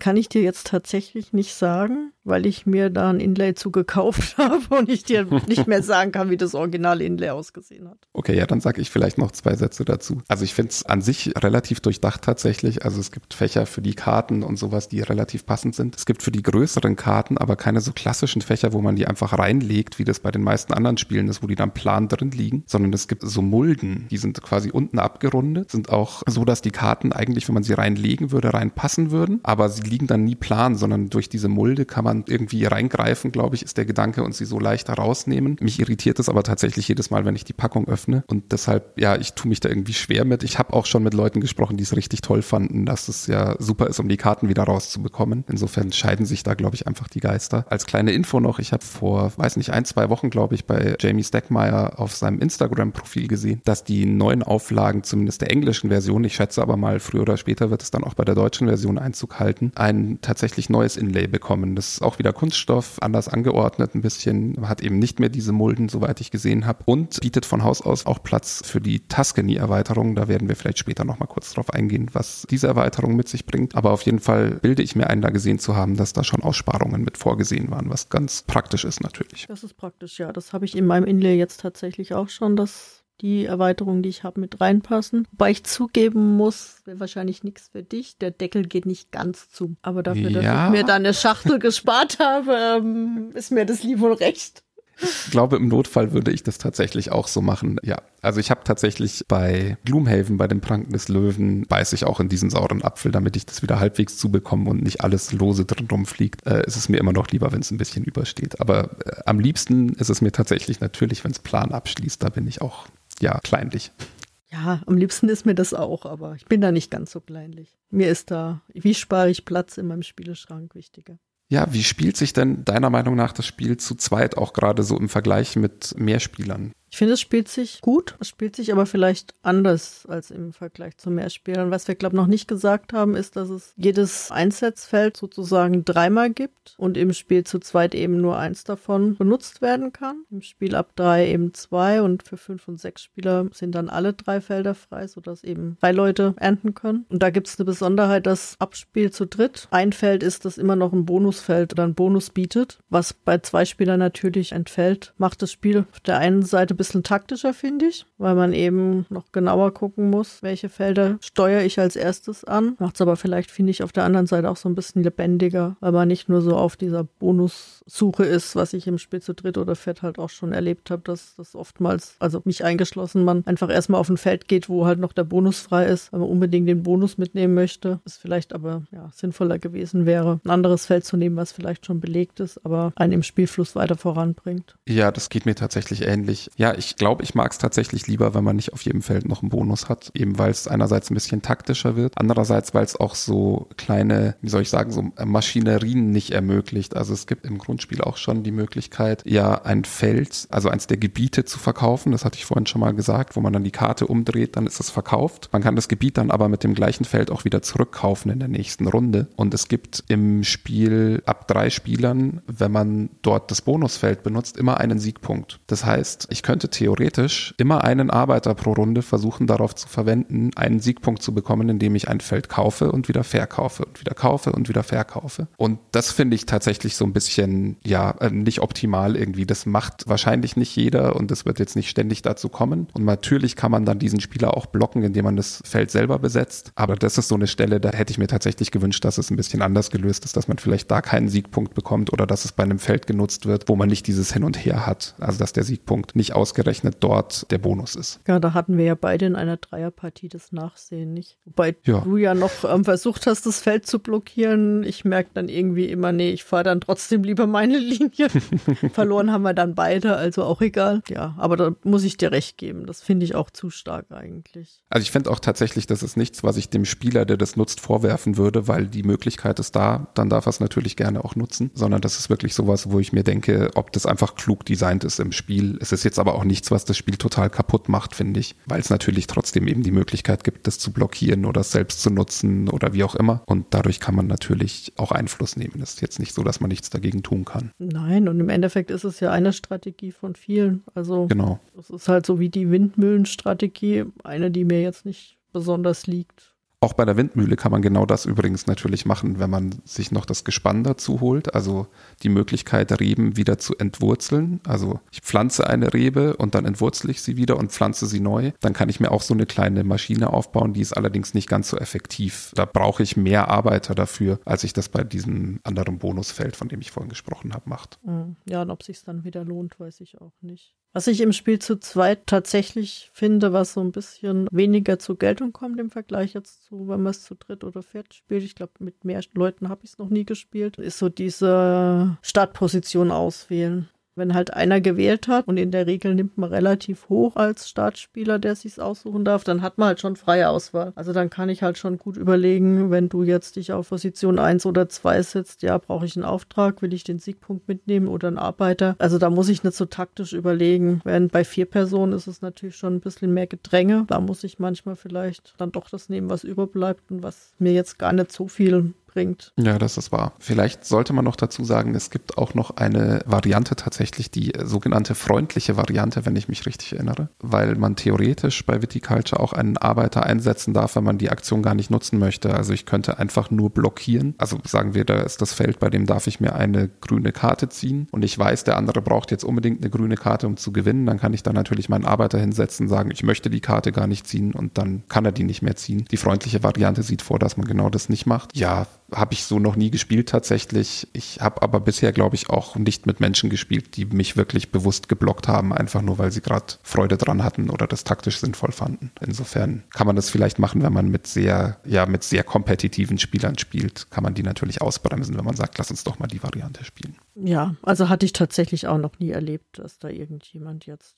Kann ich dir jetzt tatsächlich nicht sagen weil ich mir da ein Inlay zugekauft (laughs) habe und ich dir nicht mehr sagen kann, wie das originale Inlay ausgesehen hat. Okay, ja, dann sage ich vielleicht noch zwei Sätze dazu. Also ich finde es an sich relativ durchdacht tatsächlich. Also es gibt Fächer für die Karten und sowas, die relativ passend sind. Es gibt für die größeren Karten aber keine so klassischen Fächer, wo man die einfach reinlegt, wie das bei den meisten anderen Spielen ist, wo die dann plan drin liegen, sondern es gibt so Mulden, die sind quasi unten abgerundet, sind auch so, dass die Karten eigentlich, wenn man sie reinlegen würde, reinpassen würden, aber sie liegen dann nie plan, sondern durch diese Mulde kann man irgendwie reingreifen, glaube ich, ist der Gedanke und sie so leichter rausnehmen. Mich irritiert es aber tatsächlich jedes Mal, wenn ich die Packung öffne. Und deshalb, ja, ich tue mich da irgendwie schwer mit. Ich habe auch schon mit Leuten gesprochen, die es richtig toll fanden, dass es ja super ist, um die Karten wieder rauszubekommen. Insofern scheiden sich da, glaube ich, einfach die Geister. Als kleine Info noch, ich habe vor, weiß nicht, ein, zwei Wochen, glaube ich, bei Jamie Steckmeyer auf seinem Instagram-Profil gesehen, dass die neuen Auflagen, zumindest der englischen Version, ich schätze aber mal, früher oder später wird es dann auch bei der deutschen Version Einzug halten, ein tatsächlich neues Inlay bekommen. Das ist auch wieder Kunststoff, anders angeordnet ein bisschen, hat eben nicht mehr diese Mulden, soweit ich gesehen habe und bietet von Haus aus auch Platz für die Tuscany-Erweiterung. Da werden wir vielleicht später nochmal kurz drauf eingehen, was diese Erweiterung mit sich bringt. Aber auf jeden Fall bilde ich mir ein, da gesehen zu haben, dass da schon Aussparungen mit vorgesehen waren, was ganz praktisch ist natürlich. Das ist praktisch, ja. Das habe ich in meinem Inlay jetzt tatsächlich auch schon, dass die Erweiterungen, die ich habe, mit reinpassen. Wobei ich zugeben muss, wäre wahrscheinlich nichts für dich. Der Deckel geht nicht ganz zu. Aber dafür, ja. dass ich mir da eine Schachtel (laughs) gespart habe, ähm, ist mir das lieb und recht. Ich glaube, im Notfall würde ich das tatsächlich auch so machen. Ja, also ich habe tatsächlich bei Gloomhaven, bei dem Pranken des Löwen, beiße ich auch in diesen sauren Apfel, damit ich das wieder halbwegs zubekomme und nicht alles lose drin rumfliegt. Äh, ist es mir immer noch lieber, wenn es ein bisschen übersteht. Aber äh, am liebsten ist es mir tatsächlich natürlich, wenn es plan abschließt. Da bin ich auch ja, kleinlich. Ja, am liebsten ist mir das auch, aber ich bin da nicht ganz so kleinlich. Mir ist da, wie spare ich Platz in meinem Spieleschrank wichtiger. Ja, wie spielt sich denn deiner Meinung nach das Spiel zu zweit auch gerade so im Vergleich mit mehr Spielern? Ich finde, es spielt sich gut, es spielt sich aber vielleicht anders als im Vergleich zu Mehrspielern. Was wir, glaube ich, noch nicht gesagt haben, ist, dass es jedes Einsatzfeld sozusagen dreimal gibt und im Spiel zu zweit eben nur eins davon benutzt werden kann. Im Spiel ab drei eben zwei und für fünf und sechs Spieler sind dann alle drei Felder frei, sodass eben drei Leute ernten können. Und da gibt es eine Besonderheit, dass Abspiel zu dritt ein Feld ist, das immer noch ein Bonusfeld oder einen Bonus bietet, was bei zwei Spielern natürlich entfällt, macht das Spiel auf der einen Seite bisschen taktischer, finde ich, weil man eben noch genauer gucken muss, welche Felder steuere ich als erstes an. Macht es aber vielleicht, finde ich, auf der anderen Seite auch so ein bisschen lebendiger, weil man nicht nur so auf dieser Bonussuche ist, was ich im Spiel zu dritt oder viert halt auch schon erlebt habe, dass das oftmals, also mich eingeschlossen, man einfach erstmal auf ein Feld geht, wo halt noch der Bonus frei ist, weil man unbedingt den Bonus mitnehmen möchte. Das vielleicht aber ja, sinnvoller gewesen wäre, ein anderes Feld zu nehmen, was vielleicht schon belegt ist, aber einen im Spielfluss weiter voranbringt. Ja, das geht mir tatsächlich ähnlich. Ja, ich glaube, ich mag es tatsächlich lieber, wenn man nicht auf jedem Feld noch einen Bonus hat, eben weil es einerseits ein bisschen taktischer wird, andererseits, weil es auch so kleine, wie soll ich sagen, so Maschinerien nicht ermöglicht. Also es gibt im Grundspiel auch schon die Möglichkeit, ja ein Feld, also eins der Gebiete zu verkaufen. Das hatte ich vorhin schon mal gesagt, wo man dann die Karte umdreht, dann ist es verkauft. Man kann das Gebiet dann aber mit dem gleichen Feld auch wieder zurückkaufen in der nächsten Runde. Und es gibt im Spiel ab drei Spielern, wenn man dort das Bonusfeld benutzt, immer einen Siegpunkt. Das heißt, ich könnte theoretisch immer einen Arbeiter pro Runde versuchen darauf zu verwenden, einen Siegpunkt zu bekommen, indem ich ein Feld kaufe und wieder verkaufe und wieder kaufe und wieder verkaufe. Und das finde ich tatsächlich so ein bisschen, ja, äh, nicht optimal irgendwie. Das macht wahrscheinlich nicht jeder und das wird jetzt nicht ständig dazu kommen. Und natürlich kann man dann diesen Spieler auch blocken, indem man das Feld selber besetzt. Aber das ist so eine Stelle, da hätte ich mir tatsächlich gewünscht, dass es ein bisschen anders gelöst ist, dass man vielleicht da keinen Siegpunkt bekommt oder dass es bei einem Feld genutzt wird, wo man nicht dieses Hin und Her hat. Also dass der Siegpunkt nicht ausgerechnet dort der Bonus ist. Ja, da hatten wir ja beide in einer Dreierpartie das Nachsehen, nicht? Wobei ja. du ja noch ähm, versucht hast, das Feld zu blockieren. Ich merke dann irgendwie immer, nee, ich fahre dann trotzdem lieber meine (laughs) Linie. (laughs) Verloren haben wir dann beide, also auch egal. Ja, aber da muss ich dir recht geben. Das finde ich auch zu stark eigentlich. Also ich finde auch tatsächlich, das ist nichts, was ich dem Spieler, der das nutzt, vorwerfen würde, weil die Möglichkeit ist da, dann darf er es natürlich gerne auch nutzen, sondern das ist wirklich sowas, wo ich mir denke, ob das einfach klug designt ist im Spiel. Es ist jetzt aber auch nichts, was das Spiel total kaputt macht, finde ich, weil es natürlich trotzdem eben die Möglichkeit gibt, das zu blockieren oder selbst zu nutzen oder wie auch immer. Und dadurch kann man natürlich auch Einfluss nehmen. Es ist jetzt nicht so, dass man nichts dagegen tun kann. Nein, und im Endeffekt ist es ja eine Strategie von vielen. Also genau. es ist halt so wie die Windmühlenstrategie, eine, die mir jetzt nicht besonders liegt. Auch bei der Windmühle kann man genau das übrigens natürlich machen, wenn man sich noch das Gespann dazu holt, also die Möglichkeit, Reben wieder zu entwurzeln. Also ich pflanze eine Rebe und dann entwurzel ich sie wieder und pflanze sie neu. Dann kann ich mir auch so eine kleine Maschine aufbauen, die ist allerdings nicht ganz so effektiv. Da brauche ich mehr Arbeiter dafür, als ich das bei diesem anderen Bonusfeld, von dem ich vorhin gesprochen habe, macht. Hm, ja, und ob sich dann wieder lohnt, weiß ich auch nicht. Was ich im Spiel zu zweit tatsächlich finde, was so ein bisschen weniger zur Geltung kommt im Vergleich jetzt zu, wenn man es zu dritt oder viert spielt. Ich glaube, mit mehr Leuten habe ich es noch nie gespielt. Ist so diese Startposition auswählen wenn halt einer gewählt hat und in der Regel nimmt man relativ hoch als Startspieler, der sich's aussuchen darf, dann hat man halt schon freie Auswahl. Also dann kann ich halt schon gut überlegen, wenn du jetzt dich auf Position 1 oder 2 setzt, ja, brauche ich einen Auftrag, will ich den Siegpunkt mitnehmen oder einen Arbeiter. Also da muss ich nicht so taktisch überlegen. Während bei vier Personen ist es natürlich schon ein bisschen mehr Gedränge. Da muss ich manchmal vielleicht dann doch das nehmen, was überbleibt und was mir jetzt gar nicht so viel bringt. Ja, das ist wahr. Vielleicht sollte man noch dazu sagen, es gibt auch noch eine Variante tatsächlich, die sogenannte freundliche Variante, wenn ich mich richtig erinnere, weil man theoretisch bei Viticulture auch einen Arbeiter einsetzen darf, wenn man die Aktion gar nicht nutzen möchte. Also ich könnte einfach nur blockieren. Also sagen wir, da ist das Feld, bei dem darf ich mir eine grüne Karte ziehen und ich weiß, der andere braucht jetzt unbedingt eine grüne Karte, um zu gewinnen. Dann kann ich da natürlich meinen Arbeiter hinsetzen, sagen, ich möchte die Karte gar nicht ziehen und dann kann er die nicht mehr ziehen. Die freundliche Variante sieht vor, dass man genau das nicht macht. Ja, habe ich so noch nie gespielt tatsächlich. Ich habe aber bisher, glaube ich, auch nicht mit Menschen gespielt, die mich wirklich bewusst geblockt haben, einfach nur weil sie gerade Freude dran hatten oder das taktisch sinnvoll fanden. Insofern kann man das vielleicht machen, wenn man mit sehr, ja, mit sehr kompetitiven Spielern spielt, kann man die natürlich ausbremsen, wenn man sagt, lass uns doch mal die Variante spielen. Ja, also hatte ich tatsächlich auch noch nie erlebt, dass da irgendjemand jetzt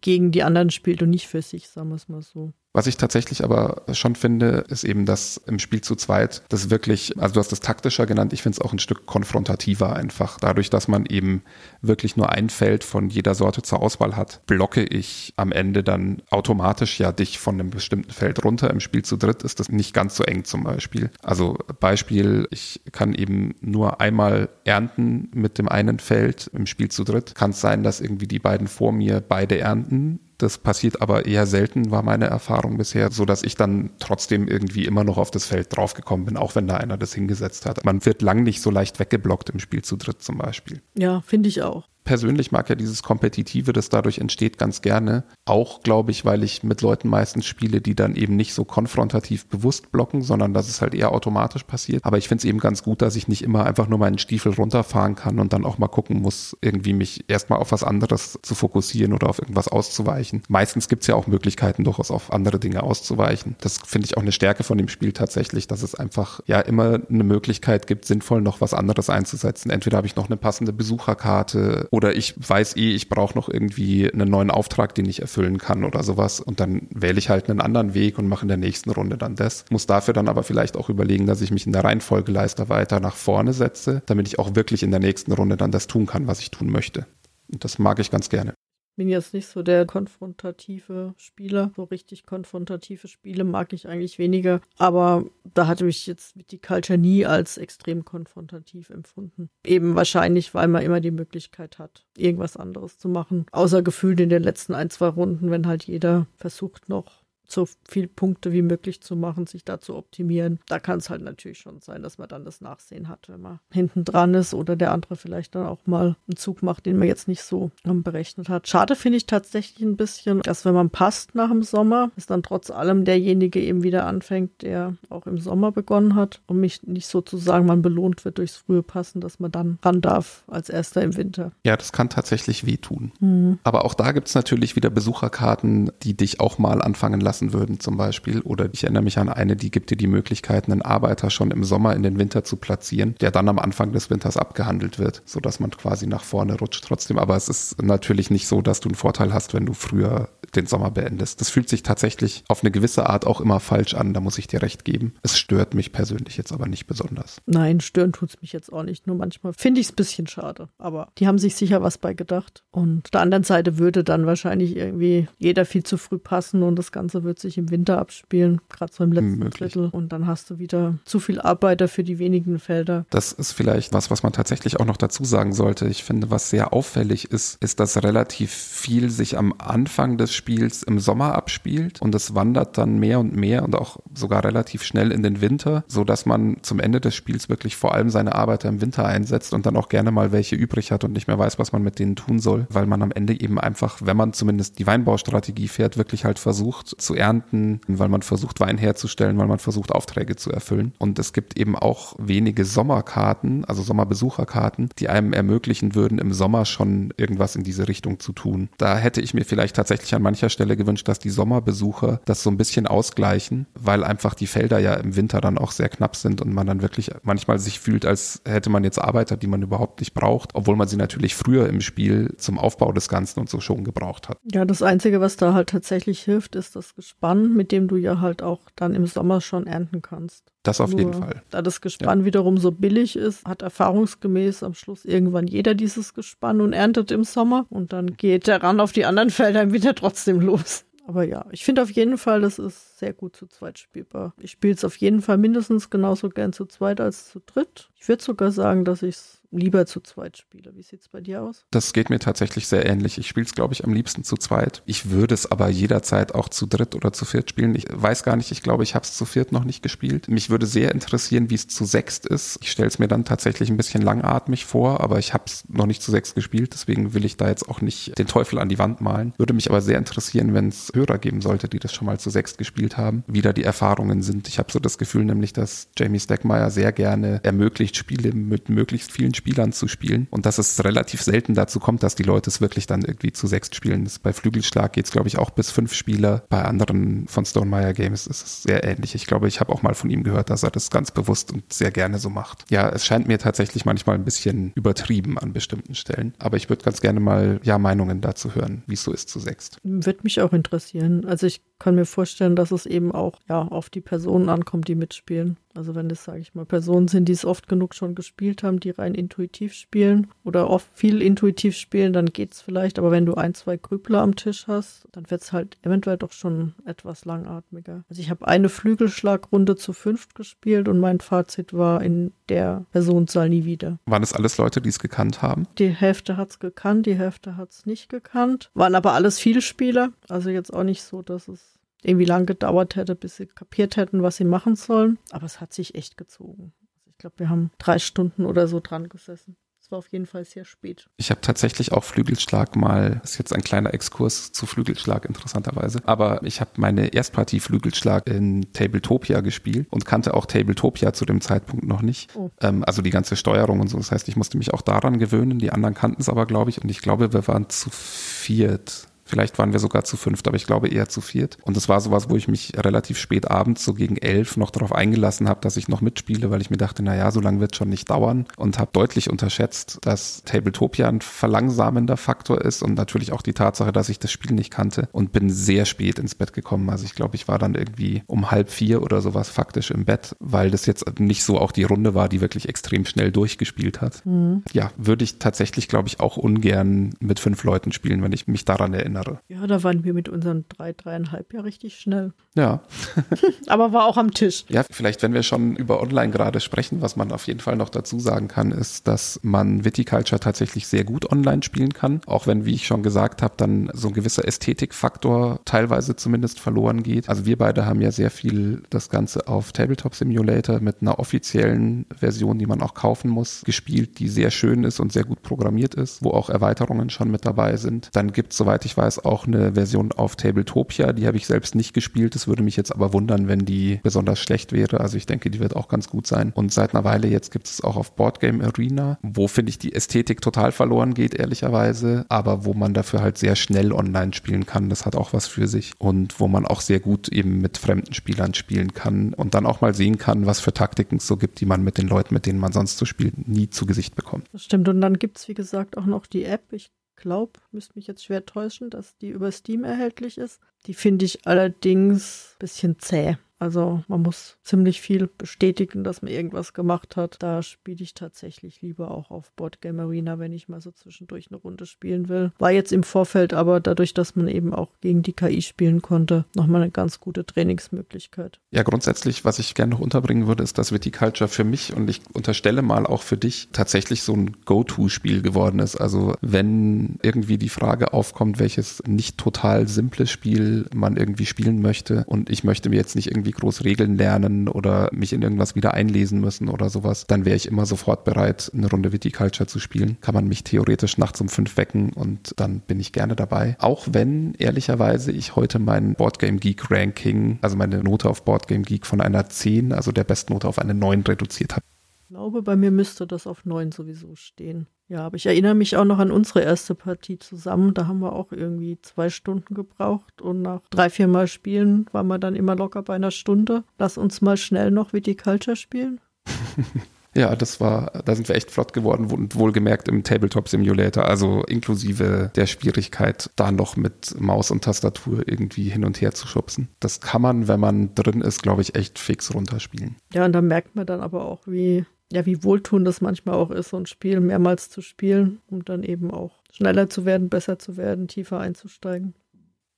gegen die anderen spielt und nicht für sich, sagen wir es mal so. Was ich tatsächlich aber schon finde, ist eben, dass im Spiel zu zweit das wirklich, also du hast das taktischer genannt, ich finde es auch ein Stück konfrontativer einfach. Dadurch, dass man eben wirklich nur ein Feld von jeder Sorte zur Auswahl hat, blocke ich am Ende dann automatisch ja dich von einem bestimmten Feld runter. Im Spiel zu dritt ist das nicht ganz so eng zum Beispiel. Also Beispiel, ich kann eben nur einmal ernten mit dem einen Feld im Spiel zu dritt. Kann es sein, dass irgendwie die beiden vor mir beide ernten das passiert aber eher selten, war meine Erfahrung bisher, so dass ich dann trotzdem irgendwie immer noch auf das Feld draufgekommen bin, auch wenn da einer das hingesetzt hat. Man wird lang nicht so leicht weggeblockt im Spiel zu dritt zum Beispiel. Ja, finde ich auch. Persönlich mag ja dieses Kompetitive, das dadurch entsteht, ganz gerne. Auch, glaube ich, weil ich mit Leuten meistens spiele, die dann eben nicht so konfrontativ bewusst blocken, sondern dass es halt eher automatisch passiert. Aber ich finde es eben ganz gut, dass ich nicht immer einfach nur meinen Stiefel runterfahren kann und dann auch mal gucken muss, irgendwie mich erstmal auf was anderes zu fokussieren oder auf irgendwas auszuweichen. Meistens gibt es ja auch Möglichkeiten, durchaus auf andere Dinge auszuweichen. Das finde ich auch eine Stärke von dem Spiel tatsächlich, dass es einfach ja immer eine Möglichkeit gibt, sinnvoll noch was anderes einzusetzen. Entweder habe ich noch eine passende Besucherkarte oder ich weiß eh, ich brauche noch irgendwie einen neuen Auftrag, den ich erfüllen kann oder sowas. Und dann wähle ich halt einen anderen Weg und mache in der nächsten Runde dann das. Muss dafür dann aber vielleicht auch überlegen, dass ich mich in der Reihenfolgeleiste weiter nach vorne setze, damit ich auch wirklich in der nächsten Runde dann das tun kann, was ich tun möchte. Und das mag ich ganz gerne bin jetzt nicht so der konfrontative Spieler. So richtig konfrontative Spiele mag ich eigentlich weniger. Aber da hatte ich jetzt die Culture nie als extrem konfrontativ empfunden. Eben wahrscheinlich, weil man immer die Möglichkeit hat, irgendwas anderes zu machen. Außer gefühlt in den letzten ein, zwei Runden, wenn halt jeder versucht noch so viele Punkte wie möglich zu machen, sich da zu optimieren. Da kann es halt natürlich schon sein, dass man dann das Nachsehen hat, wenn man hinten dran ist oder der andere vielleicht dann auch mal einen Zug macht, den man jetzt nicht so ähm, berechnet hat. Schade finde ich tatsächlich ein bisschen, dass wenn man passt nach dem Sommer, ist dann trotz allem derjenige eben wieder anfängt, der auch im Sommer begonnen hat und mich nicht sozusagen man belohnt wird durchs frühe Passen, dass man dann ran darf als erster im Winter. Ja, das kann tatsächlich wehtun. Mhm. Aber auch da gibt es natürlich wieder Besucherkarten, die dich auch mal anfangen lassen lassen würden zum Beispiel. Oder ich erinnere mich an eine, die gibt dir die Möglichkeit, einen Arbeiter schon im Sommer in den Winter zu platzieren, der dann am Anfang des Winters abgehandelt wird, sodass man quasi nach vorne rutscht trotzdem. Aber es ist natürlich nicht so, dass du einen Vorteil hast, wenn du früher den Sommer beendest. Das fühlt sich tatsächlich auf eine gewisse Art auch immer falsch an, da muss ich dir recht geben. Es stört mich persönlich jetzt aber nicht besonders. Nein, stören tut es mich jetzt auch nicht. Nur manchmal finde ich es ein bisschen schade. Aber die haben sich sicher was bei gedacht. Und auf der anderen Seite würde dann wahrscheinlich irgendwie jeder viel zu früh passen und das Ganze wird sich im Winter abspielen, gerade so im letzten Möglich. Drittel. Und dann hast du wieder zu viel Arbeiter für die wenigen Felder. Das ist vielleicht was, was man tatsächlich auch noch dazu sagen sollte. Ich finde, was sehr auffällig ist, ist, dass relativ viel sich am Anfang des Spiels im Sommer abspielt und es wandert dann mehr und mehr und auch sogar relativ schnell in den Winter, so dass man zum Ende des Spiels wirklich vor allem seine Arbeiter im Winter einsetzt und dann auch gerne mal welche übrig hat und nicht mehr weiß, was man mit denen tun soll, weil man am Ende eben einfach, wenn man zumindest die Weinbaustrategie fährt, wirklich halt versucht zu ernten, weil man versucht, Wein herzustellen, weil man versucht, Aufträge zu erfüllen. Und es gibt eben auch wenige Sommerkarten, also Sommerbesucherkarten, die einem ermöglichen würden, im Sommer schon irgendwas in diese Richtung zu tun. Da hätte ich mir vielleicht tatsächlich an mancher Stelle gewünscht, dass die Sommerbesucher das so ein bisschen ausgleichen, weil einfach die Felder ja im Winter dann auch sehr knapp sind und man dann wirklich manchmal sich fühlt, als hätte man jetzt Arbeiter, die man überhaupt nicht braucht, obwohl man sie natürlich früher im Spiel zum Aufbau des Ganzen und so schon gebraucht hat. Ja, das Einzige, was da halt tatsächlich hilft, ist das Gespann, mit dem du ja halt auch dann im Sommer schon ernten kannst. Das auf Nur, jeden Fall. Da das Gespann ja. wiederum so billig ist, hat erfahrungsgemäß am Schluss irgendwann jeder dieses Gespann und erntet im Sommer. Und dann geht der Ran auf die anderen Felder (laughs) im Winter trotzdem los. Aber ja, ich finde auf jeden Fall, das ist sehr gut zu zweit spielbar. Ich spiele es auf jeden Fall mindestens genauso gern zu zweit als zu dritt. Ich würde sogar sagen, dass ich es lieber zu zweit spiele. Wie sieht es bei dir aus? Das geht mir tatsächlich sehr ähnlich. Ich spiele es, glaube ich, am liebsten zu zweit. Ich würde es aber jederzeit auch zu dritt oder zu viert spielen. Ich weiß gar nicht, ich glaube, ich habe es zu viert noch nicht gespielt. Mich würde sehr interessieren, wie es zu sechst ist. Ich stelle es mir dann tatsächlich ein bisschen langatmig vor, aber ich habe es noch nicht zu sechs gespielt, deswegen will ich da jetzt auch nicht den Teufel an die Wand malen. Würde mich aber sehr interessieren, wenn es Hörer geben sollte, die das schon mal zu sechst gespielt haben, wie da die Erfahrungen sind. Ich habe so das Gefühl nämlich, dass Jamie Stackmeyer sehr gerne ermöglicht, Spiele mit möglichst vielen Spielern zu spielen und dass es relativ selten dazu kommt, dass die Leute es wirklich dann irgendwie zu sechs spielen. Das bei Flügelschlag geht es, glaube ich, auch bis fünf Spieler. Bei anderen von Stonemeyer Games ist es sehr ähnlich. Ich glaube, ich habe auch mal von ihm gehört, dass er das ganz bewusst und sehr gerne so macht. Ja, es scheint mir tatsächlich manchmal ein bisschen übertrieben an bestimmten Stellen, aber ich würde ganz gerne mal ja Meinungen dazu hören, wie es so ist zu sechst. Wird mich auch interessieren. Also ich kann mir vorstellen, dass es eben auch ja auf die Personen ankommt, die mitspielen. Also wenn das, sage ich mal, Personen sind, die es oft genug schon gespielt haben, die rein intuitiv spielen oder oft viel intuitiv spielen, dann geht es vielleicht. Aber wenn du ein, zwei Grübler am Tisch hast, dann wird es halt eventuell doch schon etwas langatmiger. Also ich habe eine Flügelschlagrunde zu fünft gespielt und mein Fazit war in der Personenzahl nie wieder. Waren das alles Leute, die es gekannt haben? Die Hälfte hat es gekannt, die Hälfte hat es nicht gekannt. Waren aber alles Vielspieler. Also jetzt auch nicht so, dass es irgendwie lang gedauert hätte, bis sie kapiert hätten, was sie machen sollen. Aber es hat sich echt gezogen. Also ich glaube, wir haben drei Stunden oder so dran gesessen. Es war auf jeden Fall sehr spät. Ich habe tatsächlich auch Flügelschlag mal, das ist jetzt ein kleiner Exkurs zu Flügelschlag interessanterweise, aber ich habe meine Erstpartie Flügelschlag in Tabletopia gespielt und kannte auch Tabletopia zu dem Zeitpunkt noch nicht. Oh. Ähm, also die ganze Steuerung und so. Das heißt, ich musste mich auch daran gewöhnen. Die anderen kannten es aber, glaube ich. Und ich glaube, wir waren zu viert Vielleicht waren wir sogar zu fünft, aber ich glaube eher zu viert. Und das war sowas, wo ich mich relativ spät abends, so gegen elf, noch darauf eingelassen habe, dass ich noch mitspiele, weil ich mir dachte, na ja, so lange wird schon nicht dauern. Und habe deutlich unterschätzt, dass Tabletopia ein verlangsamender Faktor ist und natürlich auch die Tatsache, dass ich das Spiel nicht kannte und bin sehr spät ins Bett gekommen. Also ich glaube, ich war dann irgendwie um halb vier oder sowas faktisch im Bett, weil das jetzt nicht so auch die Runde war, die wirklich extrem schnell durchgespielt hat. Mhm. Ja, würde ich tatsächlich, glaube ich, auch ungern mit fünf Leuten spielen, wenn ich mich daran erinnere erinnere. Ja, da waren wir mit unseren drei, dreieinhalb ja richtig schnell. Ja. (laughs) Aber war auch am Tisch. Ja, vielleicht, wenn wir schon über Online gerade sprechen, was man auf jeden Fall noch dazu sagen kann, ist, dass man Viticulture tatsächlich sehr gut online spielen kann. Auch wenn, wie ich schon gesagt habe, dann so ein gewisser Ästhetikfaktor teilweise zumindest verloren geht. Also wir beide haben ja sehr viel das Ganze auf Tabletop Simulator mit einer offiziellen Version, die man auch kaufen muss, gespielt, die sehr schön ist und sehr gut programmiert ist, wo auch Erweiterungen schon mit dabei sind. Dann gibt es, soweit ich weiß, weiß auch eine Version auf Tabletopia, die habe ich selbst nicht gespielt. Es würde mich jetzt aber wundern, wenn die besonders schlecht wäre. Also ich denke, die wird auch ganz gut sein. Und seit einer Weile jetzt gibt es auch auf Boardgame Arena, wo finde ich die Ästhetik total verloren geht, ehrlicherweise, aber wo man dafür halt sehr schnell online spielen kann. Das hat auch was für sich und wo man auch sehr gut eben mit fremden Spielern spielen kann und dann auch mal sehen kann, was für Taktiken es so gibt, die man mit den Leuten, mit denen man sonst so spielt, nie zu Gesicht bekommt. Das stimmt. Und dann gibt es, wie gesagt, auch noch die App. Ich glaube, müsste mich jetzt schwer täuschen, dass die über Steam erhältlich ist. Die finde ich allerdings ein bisschen zäh. Also man muss ziemlich viel bestätigen, dass man irgendwas gemacht hat. Da spiele ich tatsächlich lieber auch auf Boardgame Arena, wenn ich mal so zwischendurch eine Runde spielen will. War jetzt im Vorfeld aber dadurch, dass man eben auch gegen die KI spielen konnte, nochmal eine ganz gute Trainingsmöglichkeit. Ja, grundsätzlich, was ich gerne noch unterbringen würde, ist, dass Viticulture für mich und ich unterstelle mal auch für dich tatsächlich so ein Go-To-Spiel geworden ist. Also wenn irgendwie die Frage aufkommt, welches nicht total simples Spiel man irgendwie spielen möchte und ich möchte mir jetzt nicht irgendwie irgendwie groß Regeln lernen oder mich in irgendwas wieder einlesen müssen oder sowas, dann wäre ich immer sofort bereit, eine Runde Viticulture zu spielen. Kann man mich theoretisch nachts um fünf wecken und dann bin ich gerne dabei. Auch wenn, ehrlicherweise, ich heute mein Boardgame Geek Ranking, also meine Note auf Boardgame Geek von einer 10, also der Bestnote auf eine 9 reduziert habe. Ich glaube, bei mir müsste das auf 9 sowieso stehen. Ja, aber ich erinnere mich auch noch an unsere erste Partie zusammen. Da haben wir auch irgendwie zwei Stunden gebraucht und nach drei, vier Mal Spielen waren wir dann immer locker bei einer Stunde. Lass uns mal schnell noch Viticulture spielen. (laughs) Ja, das war, da sind wir echt flott geworden und wohlgemerkt im Tabletop Simulator, also inklusive der Schwierigkeit, da noch mit Maus und Tastatur irgendwie hin und her zu schubsen. Das kann man, wenn man drin ist, glaube ich, echt fix runterspielen. Ja, und da merkt man dann aber auch, wie ja, wie wohltuend das manchmal auch ist, so ein Spiel mehrmals zu spielen, um dann eben auch schneller zu werden, besser zu werden, tiefer einzusteigen.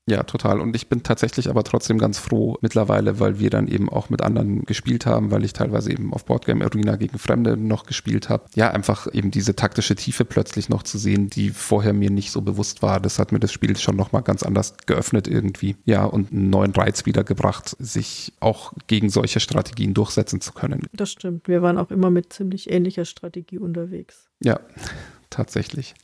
Ja, total. Und ich bin tatsächlich aber trotzdem ganz froh mittlerweile, weil wir dann eben auch mit anderen gespielt haben, weil ich teilweise eben auf Boardgame Arena gegen Fremde noch gespielt habe. Ja, einfach eben diese taktische Tiefe plötzlich noch zu sehen, die vorher mir nicht so bewusst war. Das hat mir das Spiel schon nochmal ganz anders geöffnet irgendwie. Ja, und einen neuen Reiz wiedergebracht, sich auch gegen solche Strategien durchsetzen zu können. Das stimmt. Wir waren auch immer mit ziemlich ähnlicher Strategie unterwegs. Ja, tatsächlich.